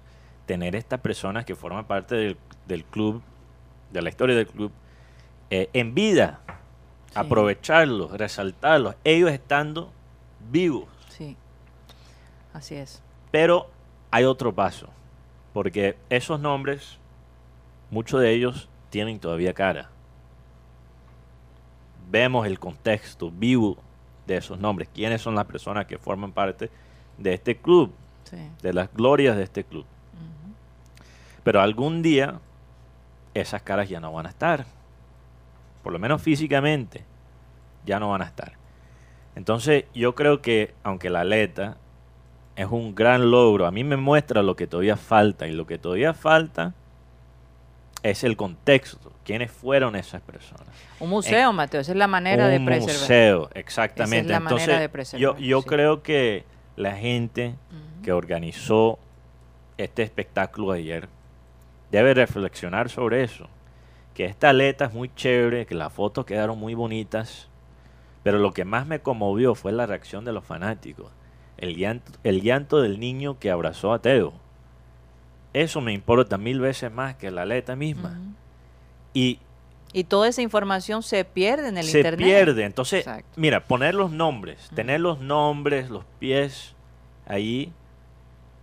tener estas personas que forman parte del, del club, de la historia del club, eh, en vida, Sí. aprovecharlos, resaltarlos, ellos estando vivos. Sí. Así es. Pero hay otro paso, porque esos nombres, muchos de ellos tienen todavía cara. Vemos el contexto vivo de esos nombres, quiénes son las personas que forman parte de este club, Sí. de las glorias de este club. Pero algún día esas caras ya no van a estar, por lo menos físicamente, ya no van a estar. Entonces yo creo que aunque la aleta es un gran logro, a mí me muestra lo que todavía falta y lo que todavía falta es el contexto, quiénes fueron esas personas. Un museo, Mateo, esa es la manera de un preservar. museo, exactamente. la manera Entonces, de preservar, yo, yo sí. creo que la gente que organizó este espectáculo ayer debe reflexionar sobre eso. Que esta aleta es muy chévere, que las fotos quedaron muy bonitas, pero lo que más me conmovió fue la reacción de los fanáticos. El llanto, el llanto del niño que abrazó a Teo. Eso me importa mil veces más que la aleta misma. Y Y toda esa información se pierde en el se internet. pierde. Entonces, Exacto. mira, poner los nombres, tener los nombres, los pies ahí,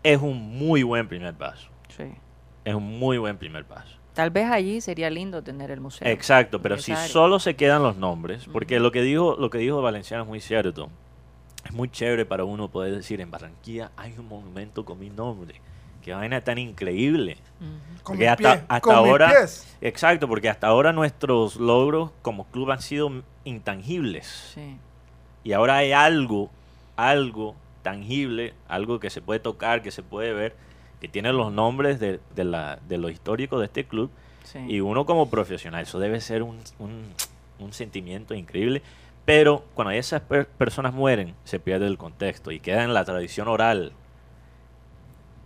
es un muy buen primer paso. Sí. Es un muy buen primer paso. Tal vez allí sería lindo tener el museo. Exacto, pero si área. solo se quedan los nombres, porque lo que dijo lo que dijo Valenciano es muy cierto. Es muy chévere para uno poder decir en Barranquilla hay un monumento con mi nombre. Qué vaina tan increíble. Porque hasta, con ahora, pies. exacto, porque hasta ahora nuestros logros como club han sido intangibles. Sí. Y ahora hay algo, algo tangible, algo que se puede tocar, que se puede ver, que tiene los nombres de, de la, de lo histórico de este club. Sí. Y uno como profesional, eso debe ser un, un- un sentimiento increíble. Pero cuando esas per- personas mueren, se pierde el contexto y queda en la tradición oral.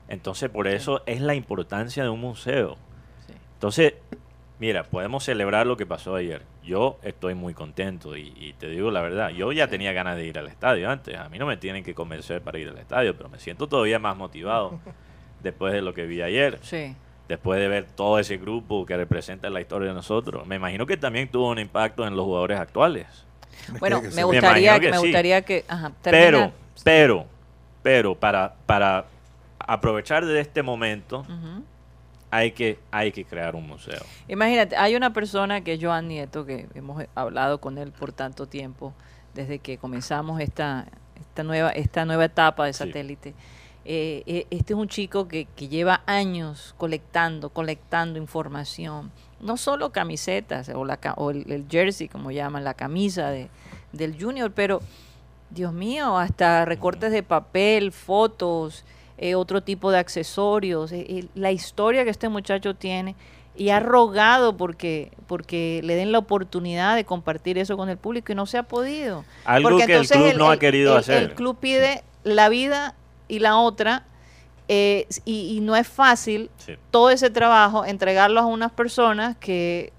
Entonces, por eso es la importancia de un museo. Sí. Entonces, mira, podemos celebrar lo que pasó ayer. Yo estoy muy contento y, y te digo la verdad, yo ya tenía ganas de ir al estadio antes. A mí no me tienen que convencer para ir al estadio, pero me siento todavía más motivado después de lo que vi ayer, Sí. después de ver todo ese grupo que representa la historia de nosotros. Me imagino que también tuvo un impacto en los jugadores actuales. Bueno, que me Me gustaría, que me sí. gustaría que... Ajá, Pero, termina. pero, pero para, para aprovechar de este momento, hay que, hay que crear un museo. Imagínate, hay una persona que es Joan Nieto, que hemos hablado con él por tanto tiempo desde que comenzamos esta, esta, nueva, esta nueva etapa de satélite. Eh, este es un chico que, que lleva años colectando, colectando información. No solo camisetas o, la, o el, el jersey, como llaman, la camisa de, del junior, pero, Dios mío, hasta recortes de papel, fotos, eh, otro tipo de accesorios, eh, eh, la historia que este muchacho tiene y ha rogado porque porque le den la oportunidad de compartir eso con el público y no se ha podido. Algo Porque que el club no ha querido el- hacer. El club pide la vida y la otra eh, y, y no es fácil Sí. todo ese trabajo entregarlo a unas personas que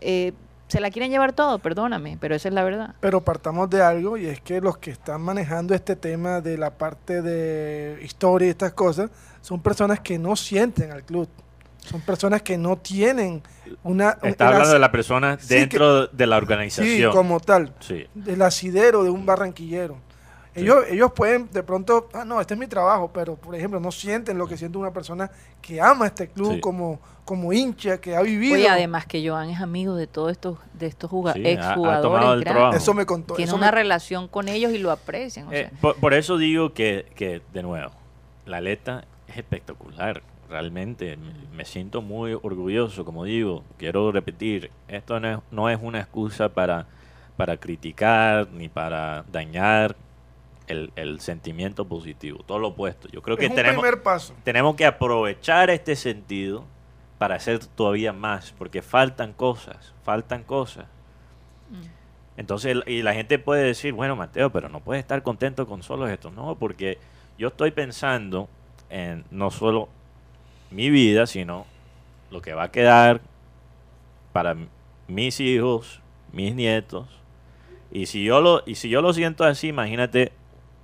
eh, se la quieren llevar todo, perdóname, pero esa es la verdad. Pero partamos de algo y es que los que están manejando este tema de la parte de historia y estas cosas son personas que no sienten al club. Son personas que no tienen una... Está hablando as- de la persona Sí, dentro de la Sí, organización. como tal. Sí. Del asidero de un barranquillero. Ellos, ellos pueden de pronto, ah, no, este es mi trabajo, pero por ejemplo no sienten lo que siente una persona que ama este club Sí. como, como hincha, que ha vivido. Oye, además que Joan es amigo de todos estos de estos juga- Sí, ha- ha tomado exjugadores el grandes. Eso me contó. Tiene eso una me- relación con ellos y lo aprecian. o Eh, sea. por, por eso digo que, que, de nuevo, la aleta es espectacular. Realmente me, me siento muy orgulloso, como digo, quiero repetir, esto no es, no es una excusa para, para criticar ni para dañar el, el sentimiento positivo, todo lo opuesto. Yo creo que es tenemos, primer paso. tenemos que aprovechar este sentido para hacer todavía más, porque faltan cosas, faltan cosas. Entonces, el- y la gente puede decir, bueno, Mateo, pero no puedes estar contento con solo esto. No, porque yo estoy pensando en no solo mi vida, sino lo que va a quedar para mis hijos, mis nietos. Y si yo lo, y si yo lo siento así, imagínate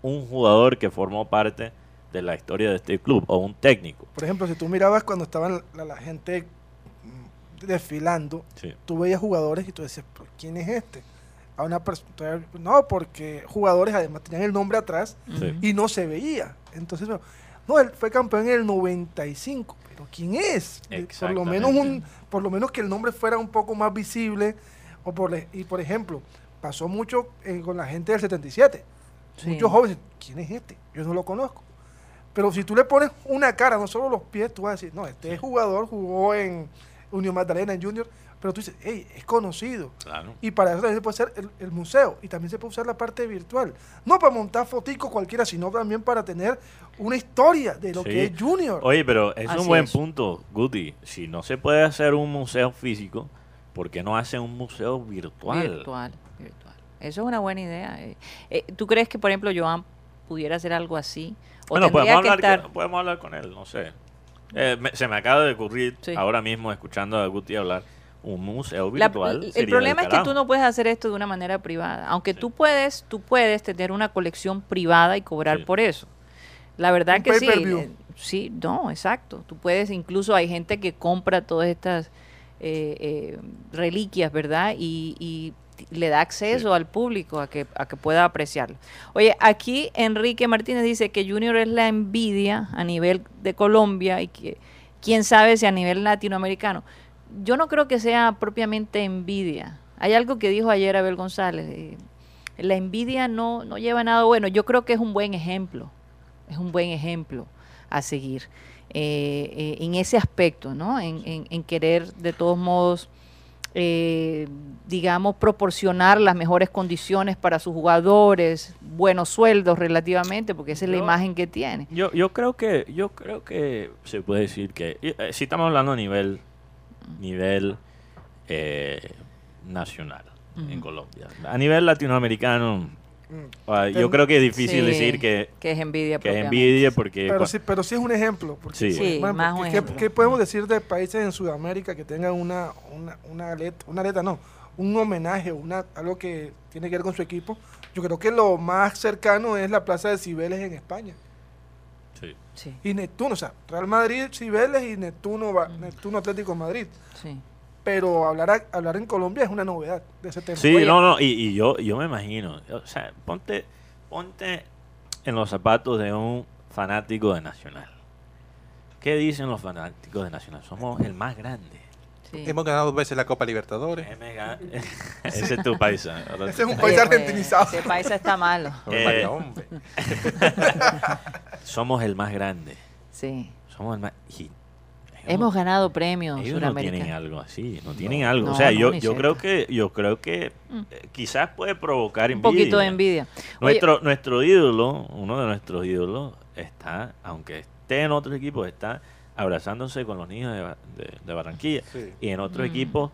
un jugador que formó parte de la historia de este club o un técnico. Por ejemplo, si tú mirabas cuando estaban la, la gente desfilando, Sí. tú veías jugadores y tú decías, "¿Pero ¿quién es este? A una persona, no, porque jugadores además tenían el nombre atrás Sí. y no se veía. Entonces, no, no, él fue campeón en el 95, pero ¿quién es? Eh, Por lo menos un, por lo menos que el nombre fuera un poco más visible o por le- y por ejemplo, pasó mucho eh, con la gente del 77. Sí. Muchos jóvenes, ¿quién es este? Yo no lo conozco. Pero si tú le pones una cara, no solo los pies, tú vas a decir, no, este jugador jugó en Unión Magdalena, en Junior, pero tú dices, hey, es conocido. Claro. Y para eso también se puede hacer el, el museo y también se puede usar la parte virtual. No para montar foticos cualquiera, sino también para tener una historia de lo Sí. que es Junior. Oye, pero es Así un buen es. punto, Guti. Si no se puede hacer un museo físico, ¿por qué no hacen un museo? Virtual, virtual. Eso es una buena idea. eh. Eh, ¿Tú crees que, por ejemplo, Joan pudiera hacer algo así? ¿O Bueno, tendría podemos que hablar, estar... con, podemos hablar con él, no sé. Eh, me- se me acaba de ocurrir Sí. ahora mismo, escuchando a Guti hablar, un museo La- virtual. el problema es que tú no puedes hacer esto de una manera privada. Aunque Sí. tú puedes, tú puedes tener una colección privada y cobrar Sí. por eso. La verdad Un que sí. eh, Sí, no, exacto. Tú puedes, incluso hay gente que compra todas estas eh, eh, reliquias, ¿verdad? Y, y le da acceso al público a que, a que pueda apreciarlo. Oye, aquí Enrique Martínez dice que Junior es la envidia a nivel de Colombia y que quién sabe si a nivel latinoamericano. Yo no creo que sea propiamente envidia. Hay algo que dijo ayer Abel González. eh, la envidia no, no lleva a nada bueno. Yo creo que es un buen ejemplo. Es un buen ejemplo a seguir eh, eh, en ese aspecto, ¿no? En, en- en querer de todos modos, eh, digamos, proporcionar las mejores condiciones para sus jugadores, buenos sueldos relativamente, porque esa es la imagen que tiene. Yo, yo creo que yo creo que se puede decir que eh, si estamos hablando a nivel nivel eh, nacional en. Colombia a nivel latinoamericano Mm. yo creo que es difícil Sí, decir que, que es envidia. que es envidia porque Pero sí, pero sí es un ejemplo. Porque, Sí. por Sí, ejemplo, más un ¿qué- ejemplo. ¿qué, podemos decir de países en Sudamérica que tengan una, una, una aleta, una aleta no, un homenaje, una, algo que tiene que ver con su equipo? Yo creo que lo más cercano es la Plaza de Cibeles en España. sí. Sí, Y Neptuno, o sea, Real Madrid, Cibeles y Neptuno, va- Neptuno Atlético Madrid. sí. Pero hablar, a- hablar en Colombia es una novedad de ese tema. Sí, Oye. no, no, y, y yo, yo me imagino, o sea, ponte, ponte en los zapatos de un fanático de Nacional. ¿Qué dicen los fanáticos de Nacional? Somos el más grande. Sí. Hemos ganado dos veces la Copa Libertadores. Ese es tu paisa. Ese es un país pues, argentinizado. Ese país está malo. Eh. Somos el más grande. Sí. Somos el más. y Hemos ganado premios ellos no tienen algo así, no tienen algo. no, o sea, no, yo, yo creo que yo creo que eh, quizás puede provocar Un envidia. poquito de envidia. Oye, Nuestro nuestro ídolo, uno de nuestros ídolos está, aunque esté en otro equipo, está abrazándose con los niños de, Ba- de- de Barranquilla Sí. y en otros Mm. equipos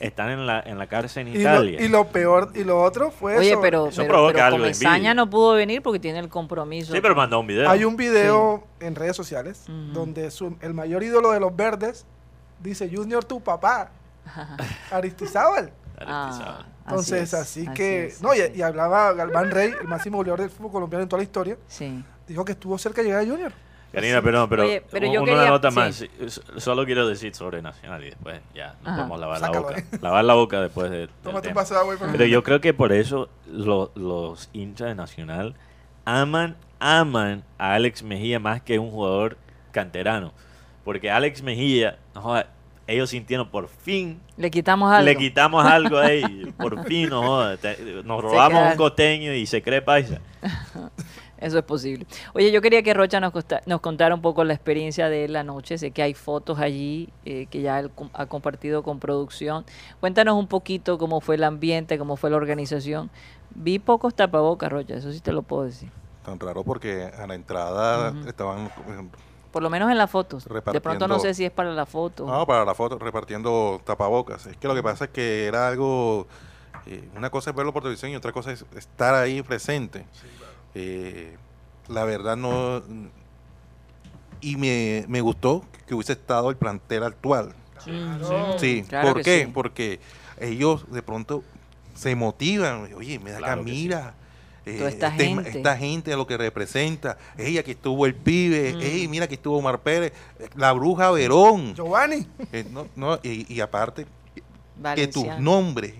están en la en la cárcel en Y lo, Italia. y lo peor, y lo otro fue Oye, eso. pero, Eso pero, provoca pero Comesaña no pudo venir porque tiene el compromiso. sí, pero mandó un video. Hay un video en redes sociales donde su- el mayor ídolo de los verdes dice Junior tu papá, Aristizábal. Aristizábal. Ah, Entonces, así, que... así es, no, y, así y hablaba Galván Rey, el máximo goleador del fútbol colombiano en toda la historia, Sí. dijo que estuvo cerca de llegar a Junior. Karina, perdón, pero, Oye, pero un- yo una quería- nota sí. más. Solo quiero decir sobre Nacional y después ya nos Ajá. podemos lavar Sácalo, la boca. eh. Lavar la boca después de. del Tómate un tema. vaso de agua y por Pero yo creo que por eso lo- los hinchas de Nacional aman, aman a Alex Mejía más que un jugador canterano. Porque Alex Mejía, no joda, ellos sintieron por fin, Le quitamos algo. le quitamos algo ahí, por fin, no joda, te- nos robamos un costeño y se cree paisa. Eso es posible. Oye, yo quería que Rocha nos, costa- nos contara un poco la experiencia de él la noche. Sé que hay fotos allí eh, que ya él ha compartido con producción. Cuéntanos un poquito cómo fue el ambiente, cómo fue la organización. Vi pocos tapabocas, Rocha, eso sí te lo puedo decir. Tan raro porque a la entrada estaban eh, Por lo menos en las fotos. De pronto no sé si es para la foto. No, para la foto, repartiendo tapabocas. Es que lo que pasa es que era algo, eh, una cosa es verlo por televisión y otra cosa es estar ahí presente. Eh, la verdad no... Y me, me gustó que hubiese estado el plantel actual. Ujú. Sí, Claro ¿por que qué? sí. Porque ellos de pronto se motivan. Oye, me da Claro que sí. mira. eh, Toda esta este- gente. esta gente lo que representa. Ey, aquí estuvo el pibe. Mm. Ey, mira que estuvo Omar Pérez. La bruja Verón. Giovanni. Eh, no, no, y, y aparte, que tu Valenciano. nombre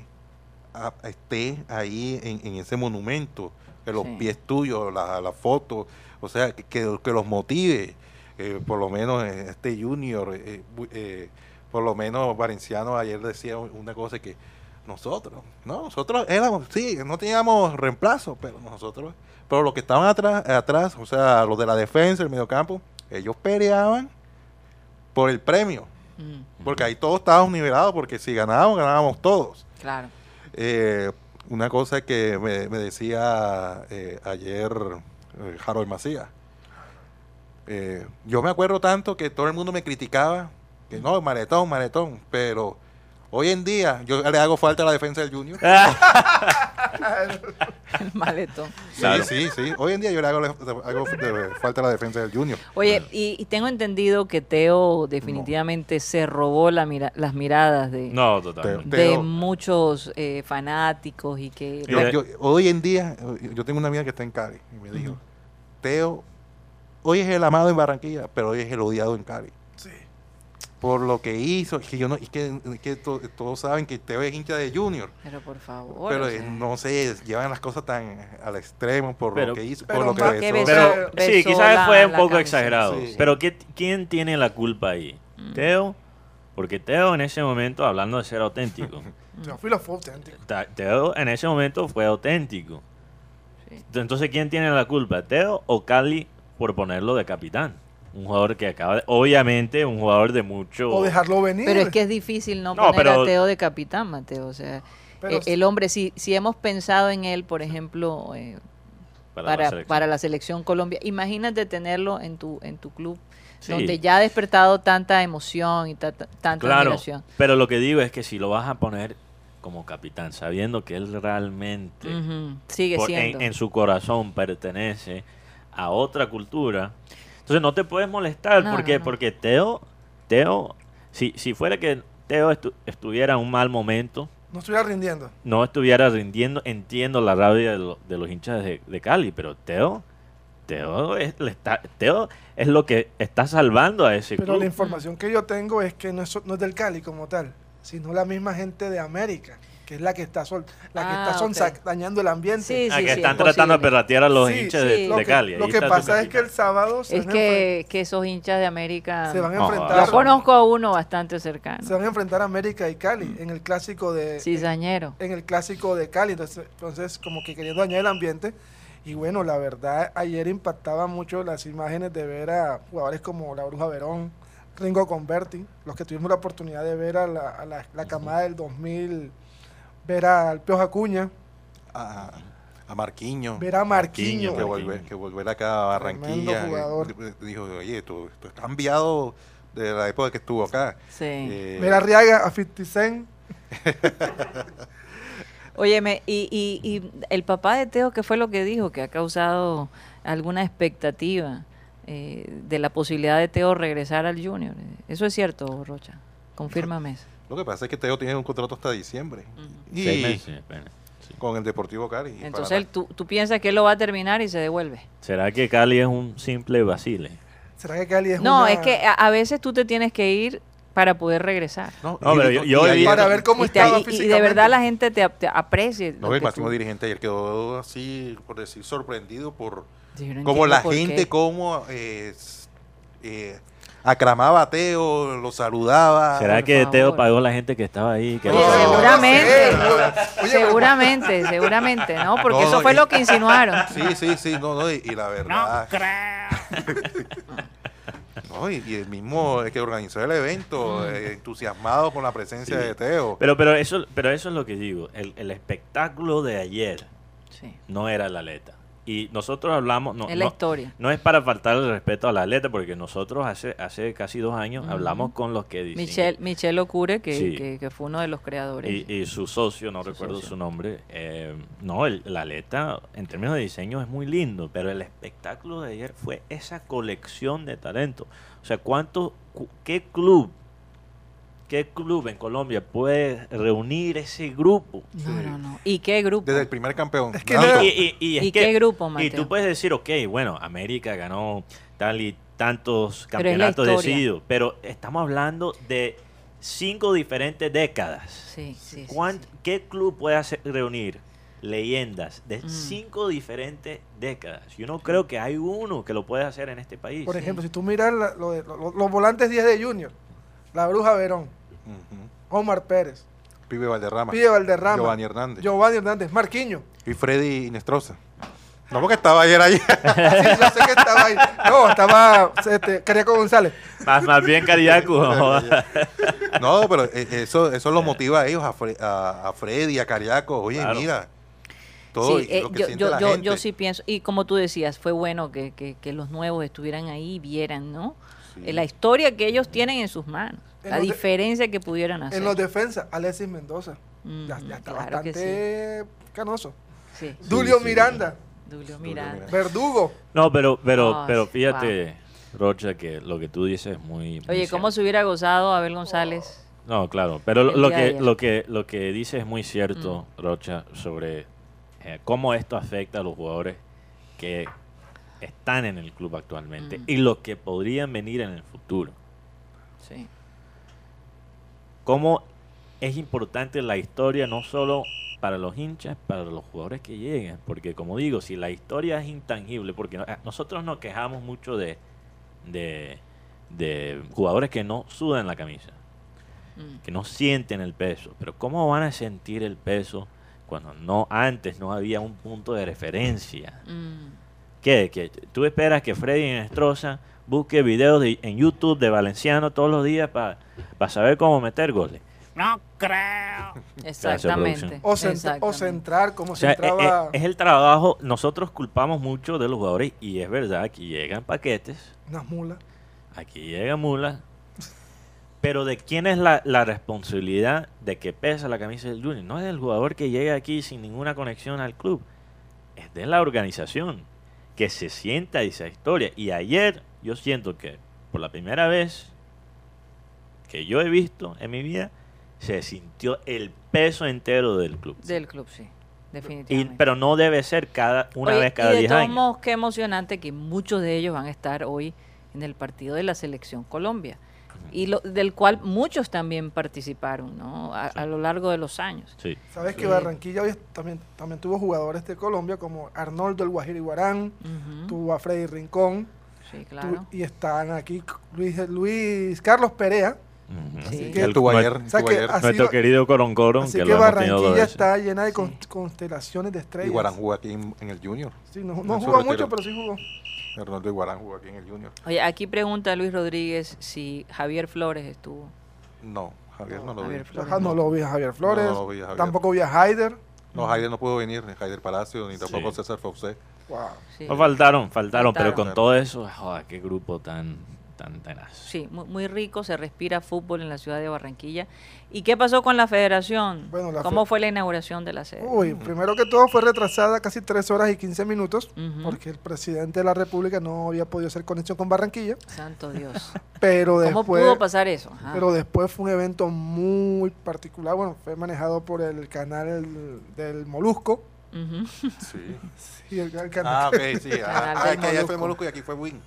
ah, esté ahí en, en ese monumento, que los Sí. pies tuyos, la, la foto, o sea, que, los motive. eh, por lo menos este junior, eh, eh, por lo menos Valenciano ayer decía una cosa que nosotros, no, nosotros éramos, sí, no teníamos reemplazo, pero nosotros, pero los que estaban atrás, atrás, o sea, los de la defensa, el mediocampo, ellos peleaban por el premio. Mm, Porque ahí todos estábamos nivelados, porque si ganábamos, ganábamos todos. claro. Una cosa que me, me decía eh, ayer eh, Harold Macías. Eh, yo me acuerdo tanto que todo el mundo me criticaba, que no, maletón, maletón, pero hoy en día yo le hago falta a la defensa del Junior. El maletón. Claro. Sí, sí, sí. Hoy en día yo le hago, falta a la defensa del Junior. Oye, y, y tengo entendido que Teo definitivamente se robó la mira- las miradas de, No, totalmente. de Teo- muchos eh, fanáticos y que... Yo- hoy en día, yo tengo una amiga que está en Cali y me dijo, Teo, hoy es el amado en Barranquilla, pero hoy es el odiado en Cali. Por lo que hizo, es que yo no, es que, es que to- todos saben que Teo es hincha de Junior, Pero por favor. pero o eh, sea, no sé, llevan las cosas tan al extremo por Pero- lo que hizo, pero por lo que besó. Pero besó sí, quizás la- fue un poco camiseta. exagerado. Sí. Pero ¿qué, ¿quién tiene la culpa ahí? Mm. Teo. Porque Teo en ese momento, hablando de ser auténtico, Yo fui lo fue auténtico. Teo en ese momento fue auténtico. Sí. Entonces, ¿quién tiene la culpa? ¿Teo o Cali por ponerlo de capitán? Un jugador que acaba de... Obviamente, un jugador de mucho... O dejarlo venir. Pero es que es difícil no, No, poner pero- a Teo de capitán, Mateo. O sea, Pero eh, el hombre, si, si hemos pensado en él, por ejemplo, eh, para, para, la selección. para la selección Colombia, imagínate tenerlo en tu, en tu club, Sí. donde ya ha despertado tanta emoción y ta- ta- tanta Claro, admiración. pero lo que digo es que si lo vas a poner como capitán, sabiendo que él realmente Sigue por- siendo. en, en su corazón pertenece a otra cultura, entonces no te puedes molestar. No, ¿Por qué? no, no. Porque Teo, Teo si, si fuera que Teo estu- estuviera en un mal momento, No estuviera rindiendo. no estuviera rindiendo, entiendo la rabia de, lo- de los hinchas de, de Cali, pero Teo, Teo es, le está, Teo es lo que está salvando a ese Pero club. la información que yo tengo es que no es, no es del Cali como tal, sino la misma gente de América. Que es la que está sol, la que Ah, está son ok. dañando el ambiente. Sí, Ah, sí, que sí, están es tratando de perratear a los Sí, hinchas sí. de, Lo de que, Cali. lo Ahí que pasa es que el sábado se, Es que, que esos hinchas de América... se van a No, enfrentar. Yo conozco a uno bastante cercano. Se van a enfrentar a América y Cali en el clásico de Cizañero. en el clásico de Cali, entonces, entonces como que queriendo dañar el ambiente y bueno, la verdad ayer impactaba mucho las imágenes de ver a jugadores como la Bruja Verón, Ringo Converti, los que tuvimos la oportunidad de ver a la, a la- la camada del 2000, ver al Pioja Acuña, A, a Marquiño. ver a Marquinho, que volver, que volver acá a Barranquilla. Eh, Dijo, oye, tú, tú estás cambiado de la época que estuvo acá. Sí. Eh, ver a Arriaga, a 50 Cent, Óyeme, y, y, y el papá de Teo, ¿qué fue lo que dijo? Que ha causado alguna expectativa eh, de la posibilidad de Teo regresar al Junior. ¿Eso es cierto, Rocha? Confírmame eso. Lo que pasa es que Teo tiene un contrato hasta diciembre. Y Seis meses. Sí. con el Deportivo Cali. Entonces, él- tú, tú piensas que él lo va a terminar y se devuelve. ¿Será que Cali es un simple vacile? ¿será que Cali es No, una- es que a, a veces tú te tienes que ir para poder regresar. No, No, pero yo- yo y para ver cómo Y, estaba y- y de verdad la gente te, te aprecie. No, el máximo tú- dirigente ayer quedó así, por decir, sorprendido por Sí, no cómo la por gente, qué. cómo eh, eh, aclamaba a Teo, lo saludaba. ¿Será que Teo favor. pagó a la gente que estaba ahí? Que No, seguramente. no seguramente, seguramente, ¿no? Porque No, eso fue y- lo que insinuaron. Sí, sí, sí, no, no, y, y la verdad. No, y, y el mismo que organizó el evento, Mm. eh, entusiasmado con la presencia Sí. de Teo. Pero, pero, eso, pero eso es lo que digo. El, el espectáculo de ayer Sí, no era la atleta. Y nosotros hablamos... No, es la no- historia. no es para faltar el respeto a la atleta, porque nosotros hace, hace casi dos años hablamos con los que dicen... Michelle, Michelle Ocure, que, Sí. que, que fue uno de los creadores. Y, y su socio, no Su recuerdo socio. su nombre. eh, no, el, la aleta en términos de diseño es muy lindo, pero el espectáculo de ayer fue esa colección de talento. O sea, ¿cuánto, cu- qué club, qué club en Colombia puede reunir ese grupo? no, no, no. ¿Y qué grupo? Desde el primer campeón. Es que no- Y, y- y es ¿Y que- qué grupo, Y Mateo? tú puedes decir, ok, bueno, América ganó tal y tantos campeonatos decididos, pero estamos hablando de cinco diferentes décadas. Sí, sí, sí, ¿Cuán- sí. ¿Qué club puede hacer, reunir leyendas de Mm. cinco diferentes décadas? Yo no creo que hay uno que lo pueda hacer en este país. por ejemplo, si tú miras la- lo de- lo- los volantes 10 de Junior, la Bruja Verón, Omar Pérez, Pibe Valderrama. Pide Valderrama, Giovanni Hernández. Giovanni Hernández, Marquiño. Y Freddy Inestrosa. No, porque estaba ayer allí. Sí, yo sé que estaba ahí. No, estaba este, Cariaco González. Más, más bien Cariaco. no, pero eh, eso, eso lo motiva a ellos, a, Fre- a, a Freddy, a Cariaco. Oye, Claro. mira. Todo Sí, eh, lo que yo, siente yo, la yo, gente. yo sí pienso, y como tú decías, fue bueno que, que, que los nuevos estuvieran ahí y vieran, ¿no? Sí. Eh, La historia que ellos tienen en sus manos, la de- diferencia que pudieran hacer. En los defensas, Alexis Mendoza. Ya, Ujú, ya está claro bastante canoso. sí. Dulio sí. Miranda, Dulio Dulio Miranda. Miranda. Verdugo. No, pero, pero, pero fíjate, Rocha, que lo que tú dices es muy... muy Oye, ¿cómo cierto. se hubiera gozado Abel González? No, claro, pero lo, que, lo, que, lo que dice es muy cierto, Rocha, sobre eh, cómo esto afecta a los jugadores que están en el club actualmente Mm. y los que podrían venir en el futuro. Sí. Cómo es importante la historia no solo para los hinchas, para los jugadores que lleguen, porque como digo, si la historia es intangible, porque ah, nosotros nos quejamos mucho de, de, de jugadores que no sudan la camisa. Mm. que no sienten el peso. Pero ¿cómo van a sentir el peso cuando no antes no había un punto de referencia? Mm. ¿Qué? ¿Que tú esperas que Freddy Nestroza busque videos de- en YouTube de Valenciano todos los días para saber cómo meter goles? No creo. Exactamente. O, cent- o exactamente. centrar, como O sea, se e- entraba e- es, el trabajo, nosotros culpamos mucho de los jugadores y es verdad, aquí llegan paquetes, unas mulas. aquí llegan mulas, pero ¿de quién es la, la responsabilidad de que pesa la camisa del Junior? No es del jugador que llega aquí sin ninguna conexión al club, es de la organización que se sienta esa historia. Y ayer yo siento que por la primera vez que yo he visto en mi vida, se sintió el peso entero del club. Del club, sí. Y- Definitivamente. pero no debe ser cada una Oye, vez cada y de 10 todos años. modos, qué emocionante que muchos de ellos van a estar hoy en el partido de la selección Colombia. Y lo, del cual muchos también participaron ¿no? a, a lo largo de los años. Sí. Sabes que. Barranquilla hoy también, también tuvo jugadores de Colombia como Arnoldo el Guajiro Iguarán, tuvo a Freddy Rincón, Sí, tu- claro. y están aquí Luis, Luis Carlos Perea. Ujú. Sí. que- El- Tu Guayer, O sea tu que Guayer. así nuestro querido Coroncoron, Así que, que, Barranquilla está llena de constelaciones de Y estrellas. Guarán jugó aquí en, en el Junior. Sí, no, no jugó mucho, pero sí jugó. Hernando Iguarán jugó aquí en el Junior. Oye, aquí pregunta Luis Rodríguez si Javier Flores estuvo. No, Javier no, lo Javier vi. Flores. No lo vi a Javier Flores, No, no lo vi a Javier. tampoco vi a Haider. No, Javier no pudo venir, ni Javier Palacio, ni tampoco Sí. César Faucet. Wow. Sí, No faltaron, faltaron, pero Faltaron. con todo eso, joder, qué grupo tan, tan tenaz. sí, muy, muy rico, se respira fútbol en la ciudad de Barranquilla. ¿Y qué pasó con la federación? Bueno, la ¿Cómo fe- fue la inauguración de la sede? Uy, primero que todo fue retrasada casi 3 horas y 15 minutos porque el presidente de la República no había podido hacer conexión con Barranquilla, Santo Dios. pero ¿Cómo después pudo pasar eso? Ajá. pero después fue un evento muy particular, bueno, fue manejado por el canal del, del Ujú. Sí. Sí, el, el canal Ah, ok, sí. Ah, ah, del es que allá fue Molusco. Y aquí fue Win.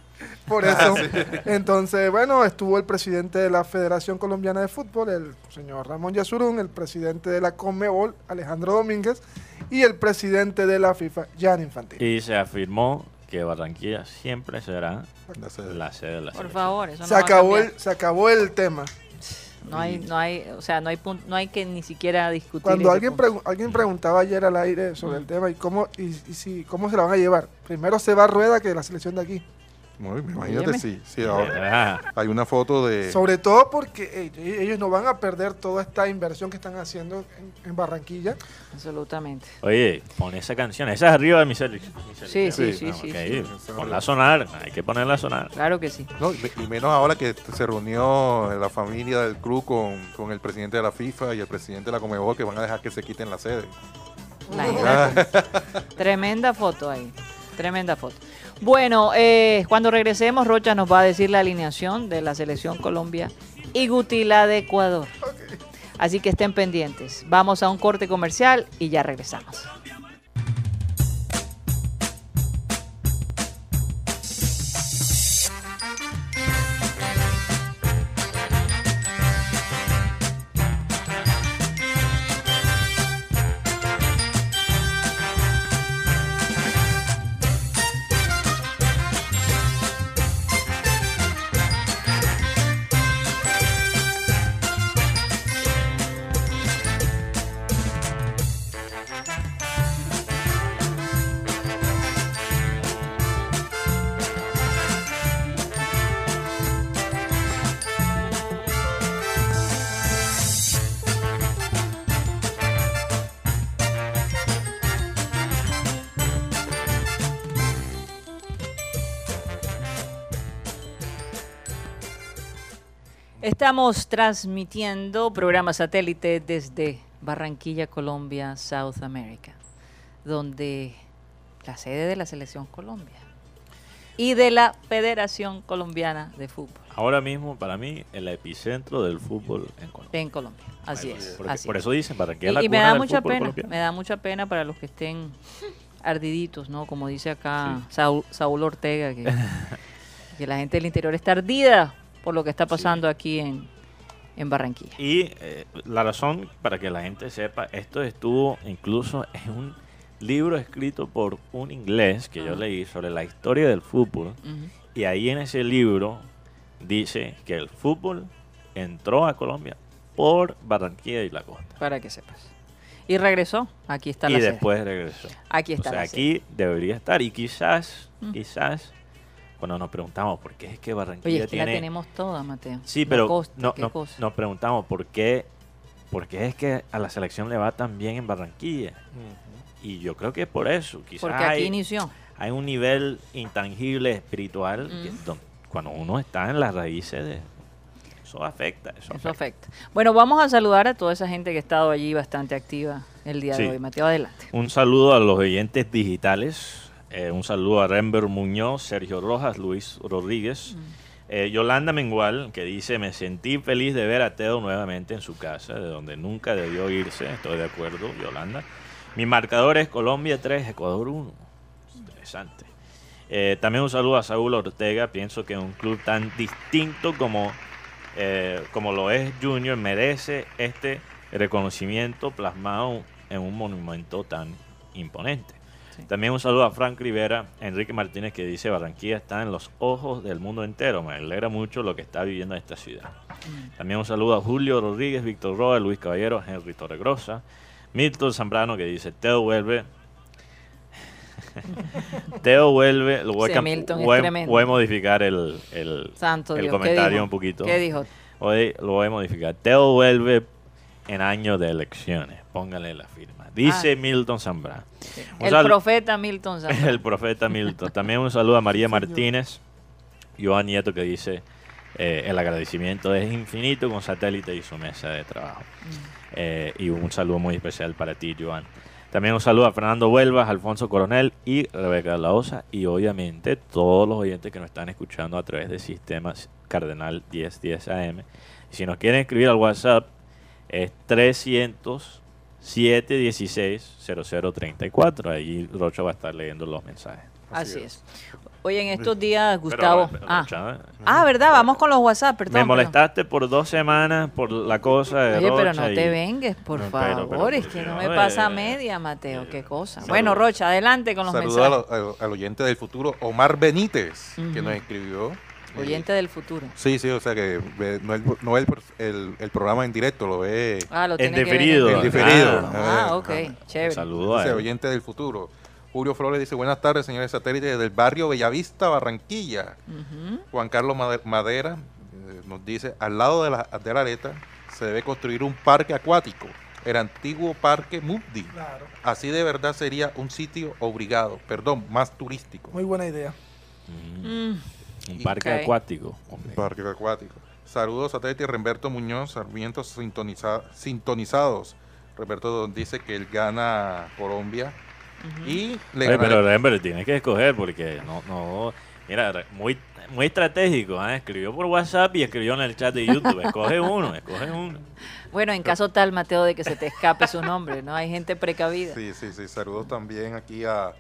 Por eso. Entonces, bueno, estuvo el presidente de la Federación Colombiana de Fútbol, el señor Ramón Yasurún, el presidente de la Conmebol, Alejandro Domínguez, y el presidente de la FIFA, Jan Infantino. Y se afirmó que Barranquilla siempre será La sede. la sede de la Por selección. favor, eso no Se va a acabó, el, se acabó el tema. No hay, no hay, o sea, no hay no hay que ni siquiera discutir. Cuando alguien, pregu- alguien preguntaba ayer al aire sobre el tema y cómo y, y si, cómo se la van a llevar. Primero se va a rueda que la selección de aquí. Muy, imagínate, sí. sí ahora hay una foto de... Sobre todo porque ellos no van a perder toda esta inversión que están haciendo en, en Barranquilla. Absolutamente. Oye, pon esa canción, esa es arriba de mi selección. Sí, sí, sí, sí, ok. sí. Ponla a sonar, hay que ponerla a sonar. Claro que sí. No, y menos ahora que se reunió la familia del club con, con el presidente de la FIFA y el presidente de la Comebol que van a dejar que se quiten la sede. Tremenda foto ahí. Tremenda foto. Bueno, eh, cuando regresemos, Rocha nos va a decir la alineación de la selección Colombia y Guti la de Ecuador. Así que estén pendientes. Vamos a un corte comercial y ya regresamos. Estamos transmitiendo programa satélite desde Barranquilla, Colombia, South America, donde la sede de la selección Colombia y de la Federación Colombiana de Fútbol Ahora mismo, para mí, el epicentro del fútbol en Colombia. en Colombia. Así es. Porque- así por es. eso dicen, para que Y, la y me da del mucha pena, colombiano. me da mucha pena para los que estén ardiditos, ¿no? Como dice acá Saúl, Saúl Ortega, que, que la gente del interior está ardida por lo que está pasando aquí en, en Barranquilla. Y eh, la razón, para que la gente sepa, esto estuvo incluso en un libro escrito por un inglés que yo leí sobre la historia del fútbol. Y ahí en ese libro dice que el fútbol entró a Colombia por Barranquilla y la costa. Para que sepas. Y regresó. Aquí está y la sede. después regresó. Aquí O está sea, la sede. aquí debería estar. Y quizás, quizás, cuando nos preguntamos por qué es que Barranquilla Oye, es que la tiene... tenemos toda, Mateo. Sí, pero costa, no, no- nos preguntamos por qué, por qué es que a la selección le va tan bien en Barranquilla. Y yo creo que es por eso. Quizás Porque aquí hay, inició. hay un nivel intangible, espiritual, que cuando uno está en las raíces de... Eso afecta, eso, Eso afecta. afecta. Bueno, vamos a saludar a toda esa gente que ha estado allí bastante activa el día Sí. de hoy. Mateo, adelante. Un saludo a los oyentes digitales. Eh, un saludo a Rember Muñoz, Sergio Rojas, Luis Rodríguez. eh, Yolanda Mengual, que dice, me sentí feliz de ver a Teo nuevamente en su casa, de donde nunca debió irse. Estoy de acuerdo, Yolanda. Mi marcador es Colombia 3, Ecuador 1. Interesante. Eh, también un saludo a Saúl Ortega. Pienso que un club tan distinto como eh, como lo es Junior, merece este reconocimiento plasmado en un monumento tan imponente. Sí. También un saludo a Frank Rivera, Enrique Martínez, que dice Barranquilla está en los ojos del mundo entero. Me alegra mucho lo que está viviendo esta ciudad. También un saludo a Julio Rodríguez, Víctor Roa, Luis Caballero, Henry Torregrosa, Milton Zambrano, que dice Teo vuelve. Teo vuelve. Lo voy, a Sí, voy voy a modificar el, el, Santo el Dios, ¿qué comentario un poquito. ¿Qué dijo? Hoy lo voy a modificar. Teo vuelve en año de elecciones. Póngale la firma. Dice Ah. Milton Zambrano. Un El profeta Milton Zambrano. el profeta Milton. También un saludo a María Martínez, Joan Nieto, que dice eh, el agradecimiento es infinito con satélite y su mesa de trabajo. Eh, y un saludo muy especial para ti, Joan. También un saludo a Fernando Huelvas, Alfonso Coronel y Rebeca Laosa. Y obviamente todos los oyentes que nos están escuchando a través de Sistemas Cardenal 1010 AM. Y si nos quieren escribir al WhatsApp, es 300 716 0034. Ahí Rocha va a estar leyendo los mensajes. Así es. Oye, en estos días, Gustavo. Pero, pero, ah. Rocha, ah, ¿verdad? Vamos con los WhatsApp, perdón. me molestaste por dos semanas por la cosa de Oye, pero no te vengues, por No, favor. pero- es que no me pasa eh, media, Mateo. Qué cosa. saludos. Bueno, Rocha, adelante con los Saludos mensajes. al, al- al oyente del futuro, Omar Benítez, que nos escribió. Oyente del futuro. Sí, sí, o sea que ve- no, el, no el, el, el programa en directo, lo ve Ah, lo En tiene que ver diferido. en diferido. Ah, Ah, ok. ah. Chévere. Saludo a Dice, él. oyente del futuro. Julio Flores dice, buenas tardes, señores satélites del barrio Bellavista, Barranquilla. Juan Carlos Made- Madera eh, nos dice, al lado de la, de la areta se debe construir un parque acuático, el antiguo parque Mubdi. Claro, Así de verdad sería un sitio obligado, perdón, más turístico. muy buena idea. Mm, Mm, Un parque Ok. acuático. hombre. Parque acuático. Saludos satélite Remberto Muñoz, Sarmientos sintoniza- sintonizados. Roberto dice que él gana Colombia y le Oye, gana pero Rember tienes que escoger porque no, no, mira, muy, muy estratégico, ¿ah? escribió por WhatsApp y escribió en el chat de YouTube, escoge uno, escoge uno. Bueno, en caso tal, Mateo, de que se te escape su nombre, ¿no? Hay gente precavida. Sí, sí, sí. Saludos también aquí a,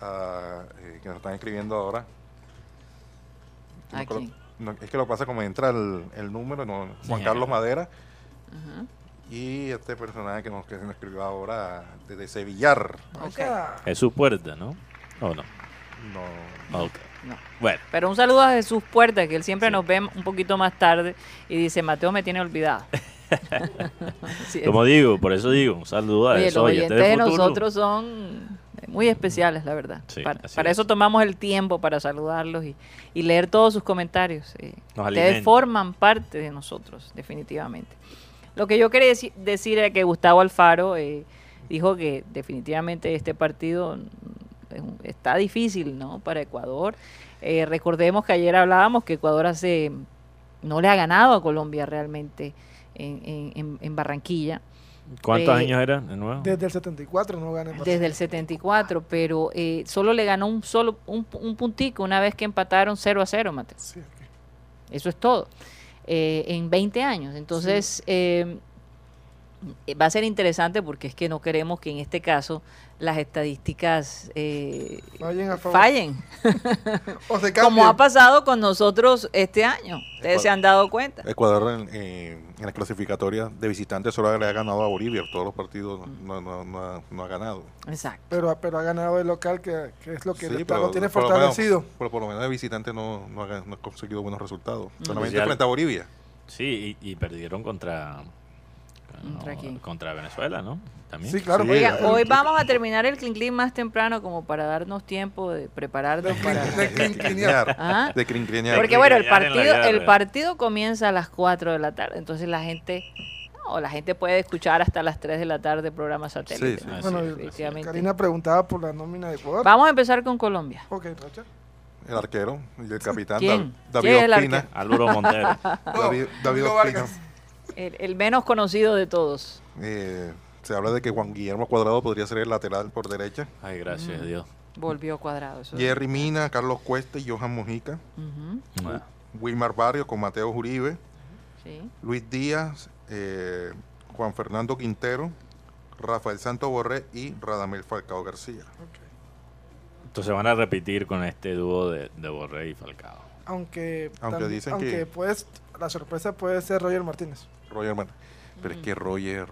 a, eh, que nos están escribiendo ahora. Es que lo pasa como entra el, el número, no, Juan Sí. Carlos Madera y este personaje que nos, que nos escribió ahora desde Sevillar. Ok. Oiga, Es su puerta, ¿no? ¿O no? No, Ok. No. Bueno, Pero un saludo a Jesús Puerta, que él siempre nos ve un poquito más tarde y dice, Mateo me tiene es. como digo, por eso digo, un saludo a Oye, los esos oyentes de nosotros son muy especiales, la verdad. Sí, para así para es. eso tomamos el tiempo para saludarlos y, y leer todos sus comentarios. eh. Nos Ustedes alimentan. forman parte de nosotros, definitivamente. Lo que yo quería deci- decir era que Gustavo Alfaro eh, dijo que definitivamente este partido mm, está difícil ¿no? para Ecuador. Eh, recordemos que ayer hablábamos que Ecuador hace no le ha ganado a Colombia realmente en, en- en- en Barranquilla ¿Cuántos Eh, años eran de nuevo? desde el 74 no gana desde el 74, pero eh, solo le ganó un solo un, un puntico una vez que empataron 0 a 0, Mateo. Sí, ok. Eso es todo. Eh, en 20 años. Entonces, eh, va a ser interesante porque es que no queremos que en este caso las estadísticas eh, Fallen a favor. fallen, O se como ha pasado con nosotros este año. Ustedes se han dado cuenta. Ecuador en, en- en la clasificatoria de visitantes solo le ha ganado a Bolivia. Todos los partidos no, no- no ha, no ha ganado. Exacto. Pero, pero ha ganado el local, que, que es lo que Sí, le- pero lo tiene por lo menos- fortalecido. pero por lo menos de visitante no, no, ha, no ha conseguido buenos resultados. Solamente Especial. frente a Bolivia. Sí, y, y perdieron contra, ¿Contra quién? Venezuela, ¿no? También. Sí, claro. Sí, Oiga, el- hoy vamos a terminar el clean más temprano como para darnos tiempo de prepararnos para... De clinclinear. ¿Ah? De crinclinear. Porque bueno, el partido, el comienza a las 4 de la tarde, entonces la gente, no, la gente puede escuchar hasta las 3 de la tarde programas satélite. Sí, Bueno. Karina preguntaba por la nómina de Ecuador. Vamos a empezar con Colombia. Ok, Rocha. El arquero y el capitán ¿Quién? Dav- ¿Quién David es el Ospina. Álvaro Montero. David, David Ospina. El, el menos conocido de todos. Eh, se habla de que Juan Guillermo Cuadrado podría ser el lateral por derecha. Ay, gracias a Dios. Volvió cuadrado. Eso. Jerry Mina, Carlos Cuesta y Johan Mojica. Ujú, Ah, Wilmar Barrio con Mateo Uribe. sí. Luis Díaz, eh, Juan Fernando Quintero, Rafael Santo Borré y Radamel Falcao García. Entonces van a repetir con este dúo de, de Borré y Falcao. Aunque, Aunque dicen aunque que- puedes la sorpresa puede ser Roger Martínez. Roger Man. Pero es que Roger.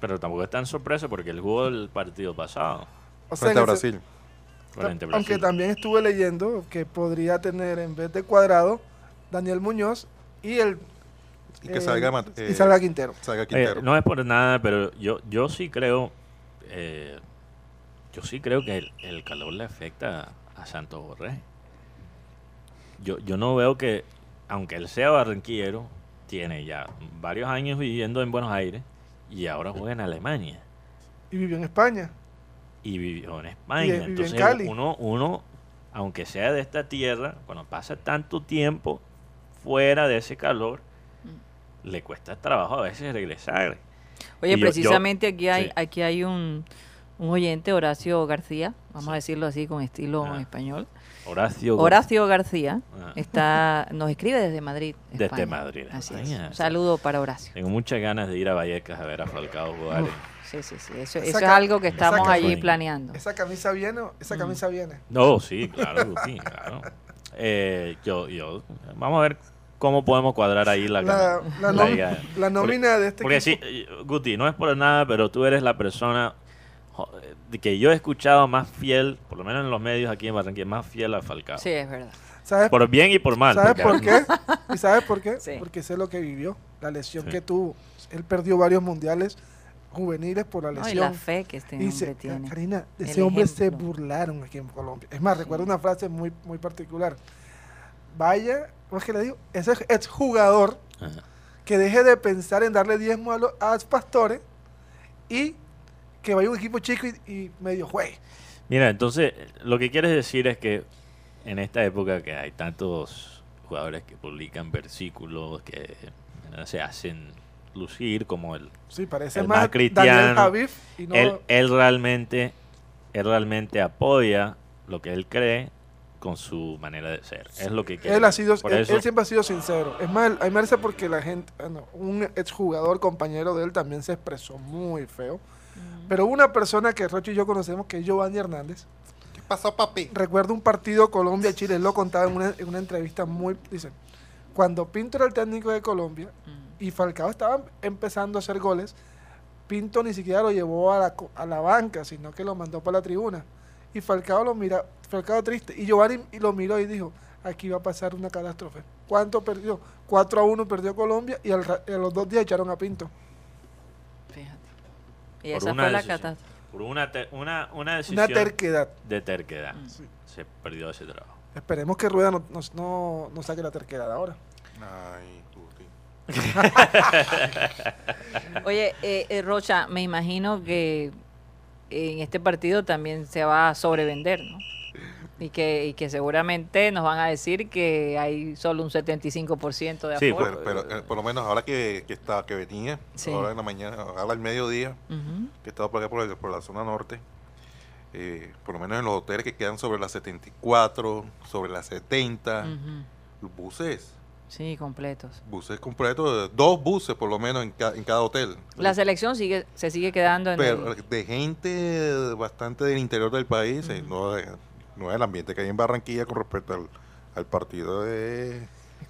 Pero tampoco es tan sorpresa porque él jugó el partido pasado O sea, Frente a ese- Brasil. frente a aunque también estuve leyendo que podría tener en vez de Cuadrado Daniel Muñoz y el Y que eh, salga, Mat- y eh, salga Quintero. salga Oye, Quintero. no es por nada, pero yo, yo sí creo, eh, yo sí creo que el, el calor le afecta a Santos Borré. Yo, yo no veo que, aunque él sea barranquillero, tiene ya varios años viviendo en Buenos Aires y ahora juega en Alemania Y vivió en España. y vivió en Y España. vivió en Entonces Cali. uno, uno, aunque sea de esta tierra, cuando pasa tanto tiempo fuera de ese calor, le cuesta trabajo a veces regresar. Oye, Y yo- yo- precisamente aquí hay, sí. aquí hay un, un oyente, Horacio García, vamos a decirlo así con estilo Ah. español. Horacio. Horacio García Ah. está, nos escribe desde Madrid. Desde. Madrid, Así es. Un saludo para Horacio. Tengo muchas ganas de ir a Vallecas a ver a Falcao jugar. Sí, sí, sí. Eso, es algo que estamos allí Sí. planeando. ¿Esa camisa viene? o- Esa Mm. camisa viene. No, sí, claro, sí, claro. Eh, yo, yo, vamos a ver cómo podemos cuadrar ahí la, La, la, nómina de este Porque sí, equipo. eh, Guti, no es por nada, pero tú eres la persona que yo he escuchado más fiel, por lo menos en los medios aquí en Barranquilla, más fiel a Falcao. Sí, es verdad. ¿Sabes, Por bien y por mal. ¿sabes por qué? ¿Y sabes por qué? Sí. Porque sé lo que vivió, la lesión Sí. que tuvo. Él perdió varios mundiales juveniles por la No, y lesión. la fe que este Y hombre se- tiene. Karina, de El ese hombre se burlaron aquí en Colombia. Es más, recuerdo una frase muy, muy particular. Vaya, ¿cómo es que le digo? Ese exjugador Ajá. que deje de pensar en darle diezmo a los a los pastores y que vaya un equipo chico y, y medio juegue. Mira, entonces, lo que quieres decir es que en esta época que hay tantos jugadores que publican versículos que eh, se hacen lucir como el Sí, parece El más, más cristiano, y no él, él realmente él realmente apoya lo que él cree con su manera de ser. Es lo que quiere. él ha sido él, eso- él siempre ha sido sincero. Es más, a mí me parece porque la gente, bueno, un exjugador compañero de él también se expresó muy feo. Pero una persona que Rocho y yo conocemos que es Giovanni Hernández. ¿Qué pasó, papi? Recuerdo un partido Colombia-Chile, él lo contaba en una, en una entrevista muy... Dice, cuando Pinto era el técnico de Colombia Mm. y Falcao estaba empezando a hacer goles, Pinto ni siquiera lo llevó a la, co- a la banca, sino que lo mandó para la tribuna. Y Falcao lo mira, Falcao triste. Y Giovanni lo miró y dijo, aquí va a pasar una catástrofe. ¿Cuánto perdió? 4 a 1 perdió Colombia y al a los dos días echaron a Pinto. Y por esa una fue la decisión. catástrofe. por una, te- una, una decisión Una terquedad. de terquedad. Mm. Se perdió ese trabajo. Esperemos que Rueda no, no, no- no saque la terquedad ahora. Ay, Guti. Oye, eh, eh, Rocha, me imagino que en este partido también se va a sobrevender, ¿no? Y que, y que seguramente nos van a decir que hay solo un 75% de Sí, aforo. Pero, pero, eh, por lo menos ahora que, que, está, que venía, Sí. ahora en la mañana, ahora al mediodía, Ujú. que estaba por acá por, el- por la zona norte, eh, por lo menos en los hoteles que quedan sobre las 74, sobre las 70, Ujú. buses, Sí, completos. buses completos, dos buses por lo menos en, ca- en cada hotel. La selección sigue, se sigue quedando en Pero el- de gente bastante del interior del país, eh, no, de- no es el ambiente que hay en Barranquilla con respecto al, al partido es,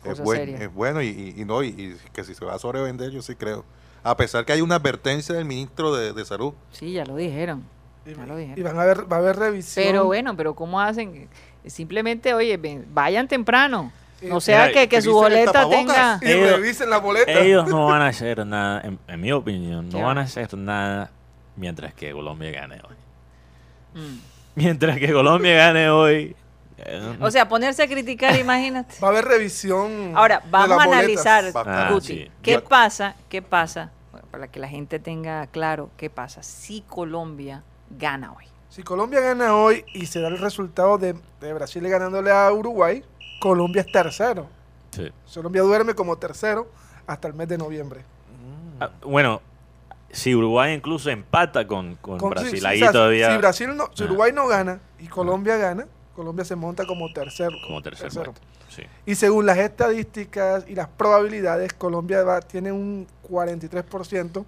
es, buen- es bueno y, y- y no y, y que si se va a sobrevender yo sí creo. A pesar que hay una advertencia del ministro de, de salud. Sí, ya lo dijeron. Y, Ya lo dijeron. y van a ver, va a haber revisión. Pero bueno, pero ¿cómo hacen? Simplemente, oye, ven, vayan temprano. No sea mira, que, que su boleta tenga... Y Ellos- revisen la boleta. Ellos no van a hacer nada, en, en mi opinión, ¿Qué no van va? a hacer nada mientras que Colombia gane hoy. Mm. Mientras que Colombia gane hoy. O sea, ponerse a criticar, imagínate. Va a haber revisión. Ahora, de vamos a analizar. Ah, Guti, sí. ¿qué Yo- pasa? ¿Qué pasa? Bueno, para que la gente tenga claro qué pasa si Colombia gana hoy. Si Colombia gana hoy y se da el resultado de, de Brasil ganándole a Uruguay, Colombia es tercero. sí. Colombia duerme como tercero hasta el mes de noviembre. Ah, bueno, si Uruguay incluso empata con, con, Con- Brasil, sí, ahí o sea, todavía Si, Brasil no, si Ah. Uruguay no gana y Colombia gana, Colombia se monta como tercero. como tercer tercero. Sí. Y según las estadísticas y las probabilidades, Colombia va- tiene un 43%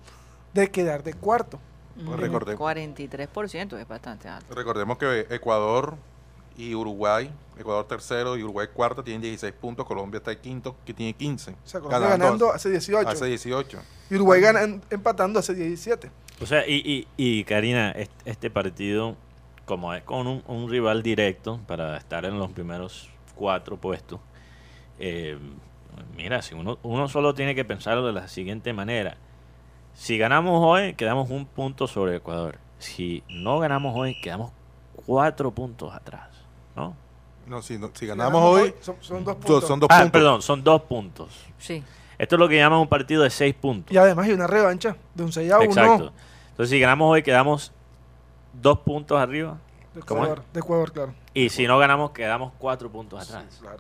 de quedar de cuarto. Pues recordé- 43% es bastante alto. Recordemos que Ecuador y Uruguay, Ecuador tercero y Uruguay cuarto, tienen 16 puntos. Colombia está en quinto, que tiene 15. O sea, Colombia ganando hace 18. hace 18. Y Uruguay ganan, empatando hace 17. O sea, y, y, y Karina, est- este partido, como es con un, un rival directo para estar en los primeros cuatro puestos, eh, mira, si uno, uno solo tiene que pensarlo de la siguiente manera. Si ganamos hoy, quedamos un punto sobre Ecuador. Si no ganamos hoy, quedamos cuatro puntos atrás. ¿No? No, si, no- si ganamos hoy, Son, son dos son, puntos. son dos Ah, puntos. perdón, son dos puntos. Sí. Esto es lo que llaman un partido de seis puntos. Y además hay una revancha de un 6 a 1 Exacto. Entonces, si ganamos hoy, quedamos dos puntos arriba. de. Ecuador, de Ecuador, claro. Y si no ganamos, quedamos cuatro puntos atrás. Claro.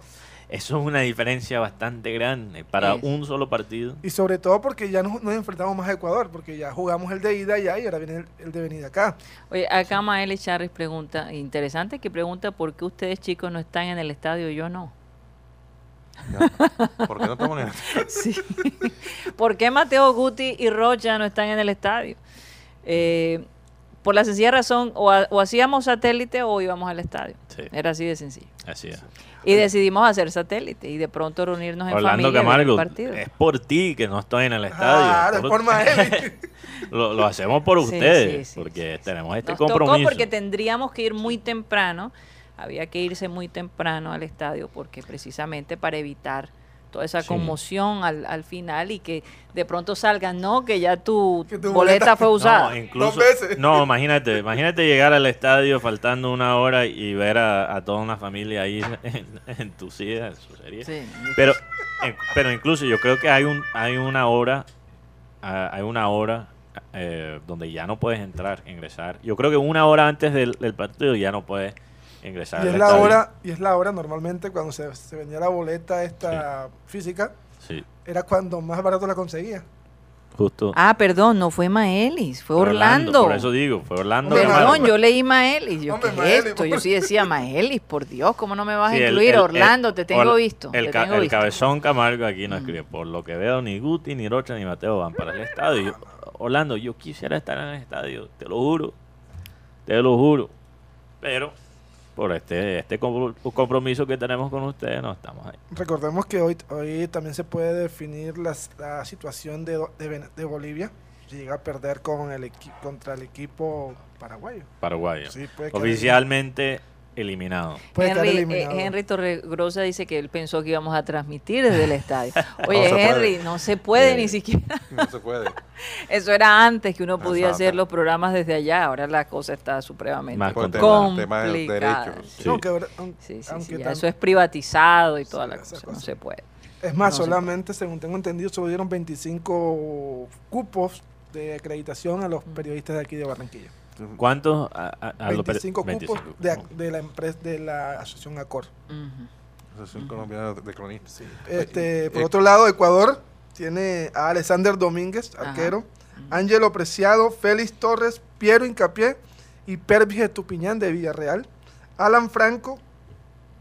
Eso es una diferencia bastante grande para Es. un solo partido. Y sobre todo porque ya nos, nos enfrentamos más a Ecuador, porque ya jugamos el de ida ya y ahora viene el, el de venida acá. Oye, acá Maeli Charris pregunta, interesante que pregunta por qué ustedes chicos no están en el estadio y yo no. Ya. ¿Por qué no estamos en el- Sí. ¿Por qué Mateo Guti y Rocha no están en el estadio? Eh, por la sencilla razón, o, ha- o hacíamos satélite o íbamos al estadio. Sí. Era así de sencillo. Así es. Y decidimos hacer satélite y de pronto reunirnos en Orlando familia. Camargo, partido. es por ti que no estoy en el estadio. Claro, es por Maeli. lo, lo hacemos por Sí, ustedes, sí, sí, porque sí. tenemos este Nos compromiso. tocó porque tendríamos que ir muy temprano. Había que irse muy temprano al estadio porque precisamente para evitar toda esa Sí. conmoción al, al final y que de pronto salgan, no, que ya tu, Que tu boleta, boleta- fue usada. No, incluso, Dos veces. no, imagínate, imagínate llegar al estadio faltando una hora y ver a, a toda una familia ahí en, en tu silla, eso sería. Sí. Pero, en- pero incluso yo creo que hay un, hay una hora, hay una hora eh, donde ya no puedes entrar, ingresar. Yo creo que una hora antes del, del partido ya no puedes ingresar. Y es la estadio. hora, y es la hora normalmente cuando se, se vendía la boleta esta física, Sí, era cuando más barato la conseguía. justo. Ah, perdón, no fue Maelis, fue Fue Orlando. Por eso digo, fue Orlando. Perdón, yo leí Maelis. Yo, Hombre, ¿qué Maelis, es esto? Yo sí decía Maelis, por Dios, ¿cómo no me vas Sí, a incluir? el- Orlando, el- te tengo Or- visto. El, te ca- tengo el visto. cabezón Camargo aquí no escribe. Por lo que veo, ni Guti, ni Rocha, ni Mateo van para el estadio. Orlando, yo quisiera estar en el estadio, te lo juro. Te lo juro. Pero por este, este compro- compromiso que tenemos con ustedes, no estamos ahí. Recordemos que hoy, hoy también se puede definir las- la situación de, de, de Bolivia. Si llega a perder con el contra el equipo paraguayo. Paraguayo. Sí, Oficialmente eliminado. Puede quedar Henry, eh, eliminado. Henry Torregrosa dice que él pensó que íbamos a transmitir desde el estadio. Oye, No se puede. Henry, no se puede Eh, ni siquiera. No se puede. Eso era antes que uno podía Exacto. hacer los programas desde allá. Ahora la cosa está supremamente Más de complicada. derechos. Sí. Aunque ahora- aun- Sí, sí, aunque sí, ya tam- eso es privatizado y toda Sí, la cosa. No se puede. Es más, No se solamente, según tengo entendido, solo dieron 25 cupos de acreditación a los periodistas de aquí de Barranquilla. ¿Cuántos? A, a- a los peri- 25 cupos 25 de, la empresa de la asociación ACOR. Asociación Colombiana de Cronistas. Este, por Eh, otro lado, Ecuador tiene a Alexander Domínguez, Ajá. arquero, Ángelo Preciado, Félix Torres, Piero Incapié y Pervis Estupiñán de Villarreal, Alan Franco,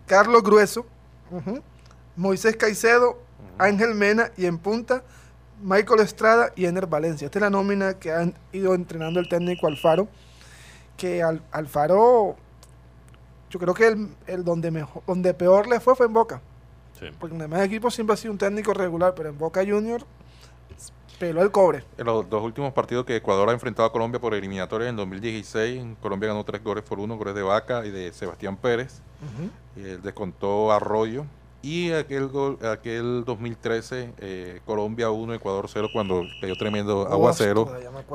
Carlos Grueso, Moisés Caicedo, Ángel Mena y en punta Michael Estrada y Ener Valencia. Esta es la nómina que han ido entrenando el técnico Alfaro, que al, Alfaro, yo creo que el, el donde, mejor, donde peor le fue fue en Boca. Sí. Porque en el demás equipos siempre ha sido un técnico regular, pero en Boca Junior peló el cobre. En los dos últimos partidos que Ecuador ha enfrentado a Colombia por eliminatoria en 2016, Colombia ganó tres goles por uno, goles de Vaca y de Sebastián Pérez. Y él descontó Arroyo. Y aquel gol, aquel 2013, eh, Colombia 1, Ecuador 0, cuando cayó tremendo aguacero,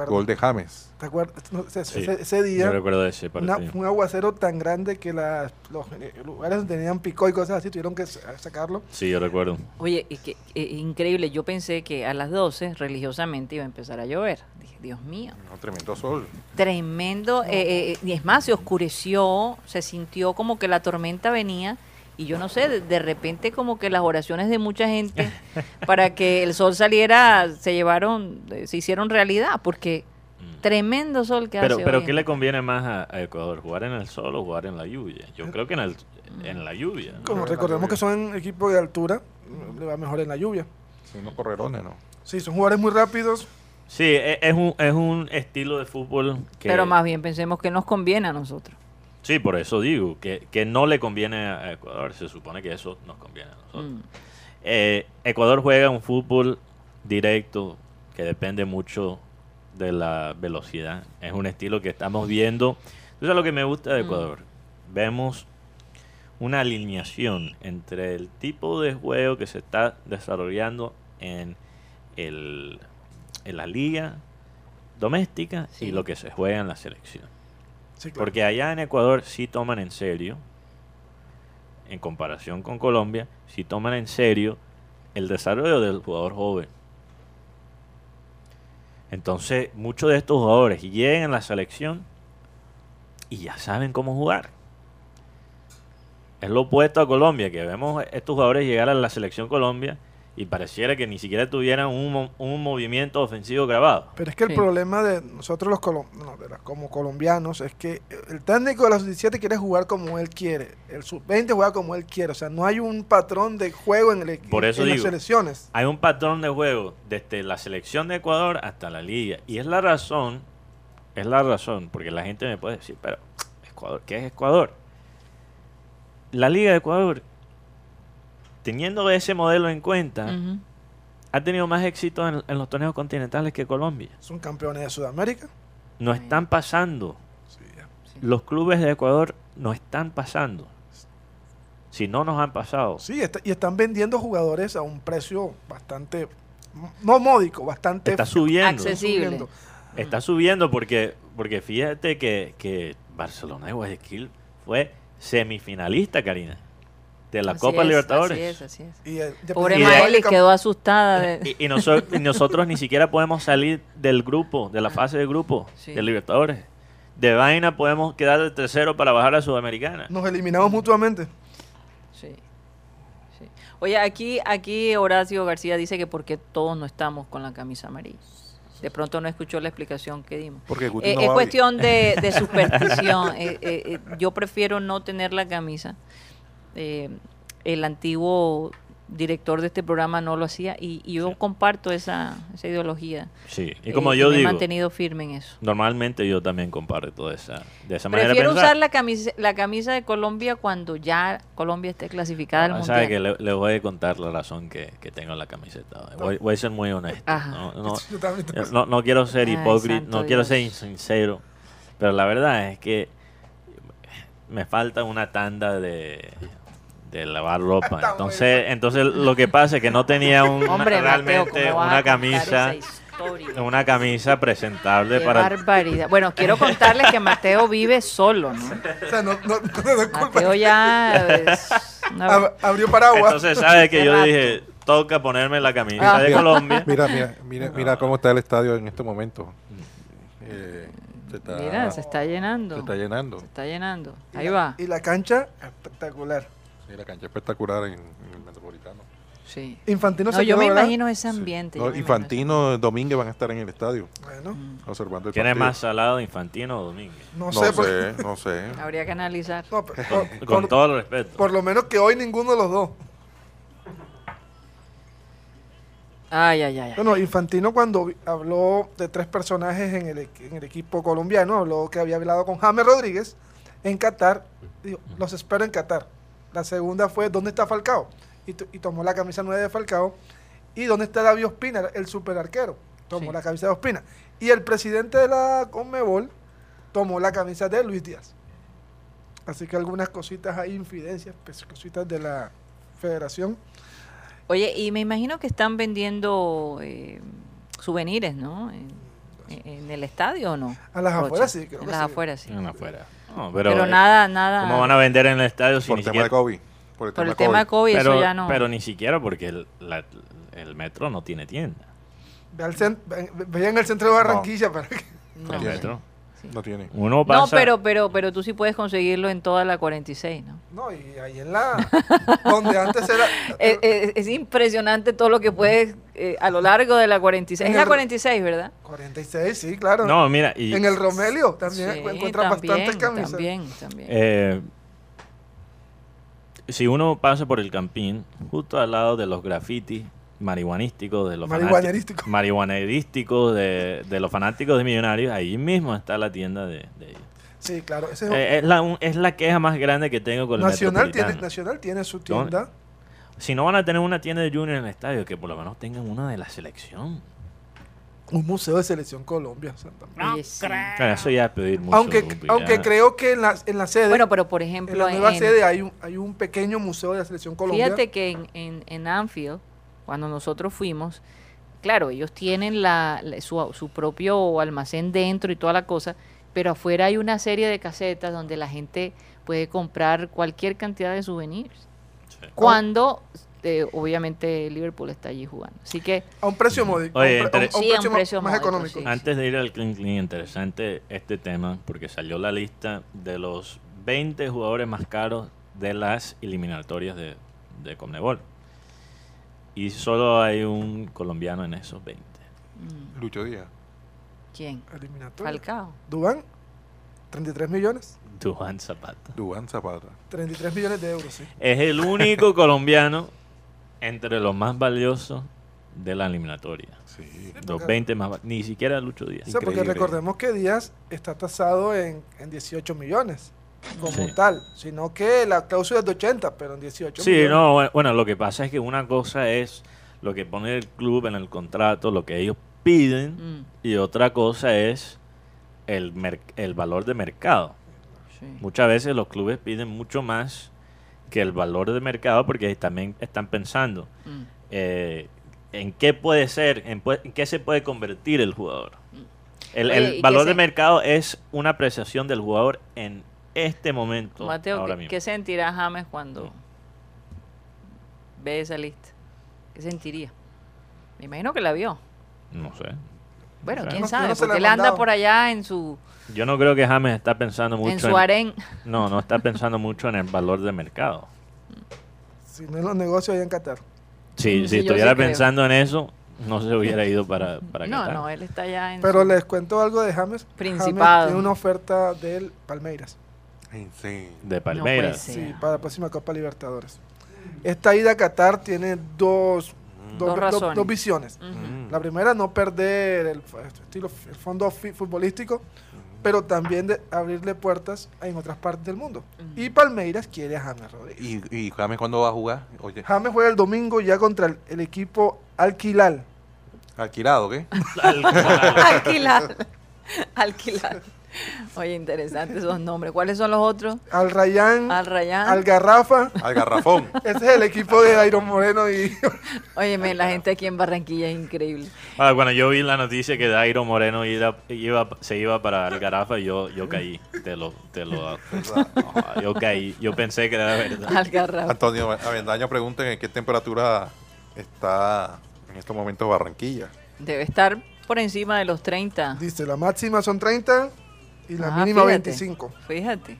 gol de James. ¿Te acuerdas? No, ese, Sí. ese- día, recuerdo ese una- un aguacero tan grande que las- los eh, lugares donde tenían picó y cosas así tuvieron que sa- sacarlo. Sí, yo recuerdo. Oye, y que, eh, increíble. Yo pensé que a las 12 religiosamente iba a empezar a llover. Dije, Dios mío. Un tremendo sol. Tremendo. eh, eh, y es más, se oscureció, se sintió como que la tormenta venía. Y yo no sé, de, de repente como que las oraciones de mucha gente para que el sol saliera se llevaron, eh, se hicieron realidad, porque Mm. tremendo sol que Pero, hace pero hoy. ¿qué le conviene más a, a Ecuador? ¿Jugar en el sol o jugar en la lluvia? Yo creo que en, el, en la lluvia. ¿no? Como recordemos lluvia. que son equipos de altura, le va mejor en la lluvia. Son unos correrones, ¿no? Sí, son jugadores muy rápidos. Sí, e- es un, es un estilo de fútbol que... Pero más bien pensemos que nos conviene a nosotros. Sí, por eso digo que, que no le conviene a Ecuador. Se supone que eso nos conviene a nosotros. Mm. Eh, Ecuador juega un fútbol directo que depende mucho de la velocidad. Es un estilo que estamos viendo. Eso es lo que me gusta de Mm. Ecuador. Vemos una alineación entre el tipo de juego que se está desarrollando en, el, en la liga doméstica Sí. y lo que se juega en la selección. Porque allá en Ecuador sí toman en serio, en comparación con Colombia, sí toman en serio el desarrollo del jugador joven. Entonces, muchos de estos jugadores llegan a la selección y ya saben cómo jugar. Es lo opuesto a Colombia, que vemos estos jugadores llegar a la selección Colombia y pareciera que ni siquiera tuvieran un, un movimiento ofensivo grabado. Pero es que el Sí. problema de nosotros los colom- no, de la- como colombianos es que el técnico de la sub-17 quiere jugar como él quiere, el sub-20 juega como él quiere, o sea, no hay un patrón de juego en, el, Por eso en las selecciones. Hay un patrón de juego desde la selección de Ecuador hasta la liga. Y es la razón, es la razón, porque la gente me puede decir, pero Ecuador, ¿qué es Ecuador? La liga de Ecuador, teniendo ese modelo en cuenta, ha tenido más éxito en, en los torneos continentales que Colombia. Son campeones de Sudamérica. No están pasando. Sí. Los clubes de Ecuador no están pasando. Si no nos han pasado. Sí, está- y están vendiendo jugadores a un precio bastante, no módico, bastante Está subiendo. Accesible. subiendo. Está subiendo porque, porque fíjate que, que Barcelona de Guayaquil fue semifinalista, Karina, de la Así Copa es, Libertadores. Así es, así es. Y, eh, Pobre Maelis quedó asustada. de- Y, y noso- y nosotros ni siquiera podemos salir del grupo, de la fase de grupo Sí. de Libertadores. De vaina podemos quedar de tercero para bajar a Sudamericana. Nos eliminamos mutuamente. Sí, sí. Oye, aquí, aquí Horacio García dice que por qué todos no estamos con la camisa amarilla. De pronto no escuchó la explicación que dimos. Porque Eh, no es cuestión de, de superstición. Eh, eh, yo prefiero no tener la camisa. Eh, el antiguo director de este programa no lo hacía y, y yo Sí. comparto esa, esa ideología. Sí, y como Eh, yo me he digo, mantenido firme en eso. normalmente yo también comparto esa, de esa manera de Prefiero usar la camisa, la camisa de Colombia cuando ya Colombia esté clasificada al Ah, mundial. que le, le voy a contar la razón que, que tengo en la camiseta. Voy, voy a ser muy honesto. Ajá. No, no- quiero ser hipócrita, no quiero ser insincero, pero la verdad es que me falta una tanda de, de lavar ropa. Está Entonces, entonces lo que pasa es que no tenía un, Hombre, realmente ¿cómo vas a una camisa, una camisa presentable Qué para barbaridad. Bueno, quiero contarles que Mateo vive solo, ¿no? O sea, no, no, no. Mateo ya es una- abrió paraguas. Entonces, ¿sabes que yo rato. dije, toca ponerme la camisa Ah. de Colombia? Mira, mira, mira, mira cómo está el estadio en este momento. Eh, se está, Mira, se está llenando. se está llenando. Se está llenando. Y Ahí la- va. Y la cancha, espectacular. Sí, la cancha espectacular en, en el Metropolitano. Sí. Infantino No, se yo quedó, me ¿verdad? imagino ese Sí. ambiente. No, yo me imagino Infantino, Domínguez van a estar en el estadio Bueno, Mm. observando el ¿Quién es partido. más salado, Infantino o Domínguez? no, No sé. por- sé, no sé. Habría que analizar. no, pero por, Con por- todo el respeto. por lo menos que hoy ninguno de los dos. Ay, ay, ay. ay. Bueno, Infantino cuando vi- habló de tres personajes en el, equ- en el equipo colombiano, habló que había hablado con James Rodríguez en Qatar, dijo, los espero en Qatar. La segunda fue, ¿dónde está Falcao? Y, to- y tomó la camisa 9 de Falcao. ¿Y dónde está David Ospina, el super arquero? Tomó Sí. la camisa de Ospina. Y el presidente de la Conmebol tomó la camisa de Luis Díaz. Así que algunas cositas hay, infidencias, pues, cositas de la federación. Oye, y me imagino que están vendiendo eh, souvenirs, ¿no? En, en el estadio o no? A las Rocha? afueras sí, creo En que las sí. afueras sí. En afuera. No, Pero, pero, eh, nada, nada. ¿Cómo van a vender en el estadio si Por ni tema siquiera... de COVID. Por el Por tema el tema de COVID, pero, eso ya no. pero ni siquiera porque el, la- el metro no tiene tienda. Ve al cen- ve- Veía en el centro de Barranquilla para que... No. el metro. Sí. No tiene. Uno pasa... No, pero, pero, pero tú sí puedes conseguirlo en toda la 46, ¿no? No, y ahí en la... donde antes era... Es, es- es impresionante todo lo que puedes eh, a lo largo de la 46. En Es la el- 46, ¿verdad? 46, sí, claro. No, mira, y, en el Romelio también Sí, encuentras bastantes camisas. También, también. eh, si uno pasa por el campín, justo al lado de los grafitis marihuanísticos, de los Marihuanerístico. fanáticos, marihuanerísticos de, de los fanáticos de millonarios, ahí mismo está la tienda de, de ellos. Sí, claro. ese es- Eh, es, la, un- es la queja más grande que tengo con el Nacional, tiene, Metropolitano. Nacional tiene su tienda. Si no van a tener una tienda de Junior en el estadio, que por lo menos tengan una de la selección. Un museo de selección Colombia. Oye, sí. Ah, Eso ya es pedir mucho. aunque aunque ya. creo que en la, en la sede, Bueno, pero por en ejemplo, la nueva en- sede hay un, hay un pequeño museo de la selección Colombia. Fíjate que en, en, en Anfield, cuando nosotros fuimos, claro, ellos tienen la, la- su, su propio almacén dentro y toda la cosa, pero afuera hay una serie de casetas donde la gente puede comprar cualquier cantidad de souvenirs. Sí. Cuando, eh, obviamente, Liverpool está allí jugando. Así que, a un precio módico. Oye, a un, pre- a Sí, a un precio, más módico, económico. sí. Antes de ir al Clean Clean, interesante este tema, porque salió la lista de los 20 jugadores más caros de las eliminatorias de, de Conmebol. Y solo hay un colombiano en esos 20. mm, Lucho Díaz. ¿quién? Eliminatoria. Falcao. Dubán, 33 millones. Duan Zapata. Dubán Zapata. 33 millones de euros, sí. Es el único colombiano entre los más valiosos de la eliminatoria. Sí. Los porque- 20 más Ni siquiera Lucho Díaz. O sea, porque recordemos que Díaz está tasado en, en 18 millones como Sí. tal, sino que la cláusula es de 80, pero en 18 Sí, millones. no, bueno, bueno, lo que pasa es que una cosa es lo que pone el club en el contrato, lo que ellos piden, Mm, y otra cosa es el, el valor de mercado. sí. Muchas veces los clubes piden mucho más que el valor de mercado porque también están pensando Mm. eh, en qué puede ser, en, qué se puede convertir el jugador. El, Oye, el ¿y qué valor de mercado es una apreciación del jugador en este momento. Mateo, ahora ¿qué, mismo. qué sentirá James cuando ve esa lista? ¿Qué sentiría? Me imagino que la vio. No sé. Bueno, No quién No, sabe, no porque él anda por allá en su, Yo no creo que James está pensando mucho en su harén. No, no está pensando mucho en el valor de mercado. Si no en los negocios allá en Qatar. Si, Mm, si sí, yo estuviera sí creo. pensando en eso, no se hubiera ido para, para No, Qatar. no, él está allá en Pero su- les cuento algo de James. Principado. James tiene una oferta del Palmeiras. De Palmeiras. Sí, para la próxima Copa Libertadores. Esta ida a Qatar tiene dos, Mm. dos, Dos dos- razones. dos visiones. Mm. La primera, no perder el, estilo, el fondo futbolístico, pero también de abrirle puertas en otras partes del mundo. Y Palmeiras quiere a James Rodríguez. ¿Y, y James cuándo va a jugar? Oye, James juega el domingo ya contra el, el equipo Alquilal. alquilado, ¿qué? Alquilar. Alquilar. Oye, interesantes esos nombres. ¿Cuáles son los otros? Al Rayán, Al Rayán. al Garrafa. Al garrafón. Ese es el equipo de Dairon Moreno y Óyeme, la gente aquí en Barranquilla es increíble. Ah, cuando yo vi la noticia que Dairo Moreno iba, iba- se iba para el Garafa, yo, yo caí. Te lo, te lo, yo caí. Yo pensé que era verdad. Algarrabo. Antonio Avendaño pregunta en qué temperatura está en estos momentos Barranquilla. Debe estar por encima de los 30. dice, la máxima son 30 y la Ah, mínima fíjate. 25. Fíjate.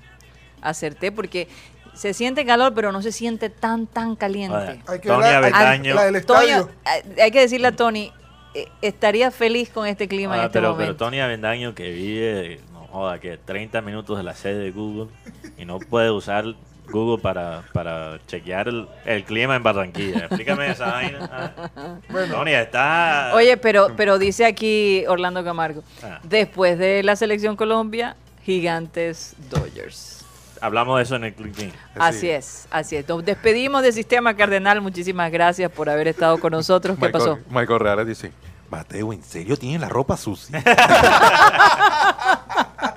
Acerté porque se siente calor, pero no se siente tan, tan caliente. Hay que Tony ver la, hay- Avendaño. la del estadio. Toño, eh, hay que decirle a Tony, eh, estaría feliz con este clima en Ah, este pero, momento. pero Tony Avendaño que vive, no joda, que 30 minutos de la sede de Google y no puede usar Google para, para chequear el, el clima en Barranquilla. Explícame esa vaina. Ah. Tony está... Oye, pero, pero dice aquí Orlando Camargo, Ah. después de la selección Colombia, gigantes Dodgers. Hablamos de eso en el Click Clean. Así es, así es. Nos despedimos de Sistema Cardenal. Muchísimas gracias por haber estado con nosotros. ¿Qué pasó? Michael, Michael Reales dice, Mateo, ¿en serio tiene la ropa sucia?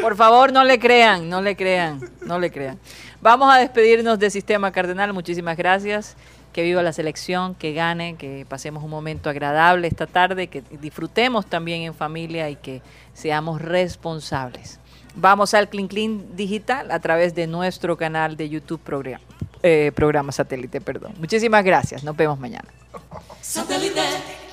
Por favor, no le crean, no le crean, no le crean. Vamos a despedirnos de Sistema Cardenal. Muchísimas gracias. Que viva la selección, que gane, que pasemos un momento agradable esta tarde, que disfrutemos también en familia y que seamos responsables. Vamos al Clean Clean Digital a través de nuestro canal de YouTube programa, eh, programa satélite. Perdón. Muchísimas gracias. Nos vemos mañana. Satellite.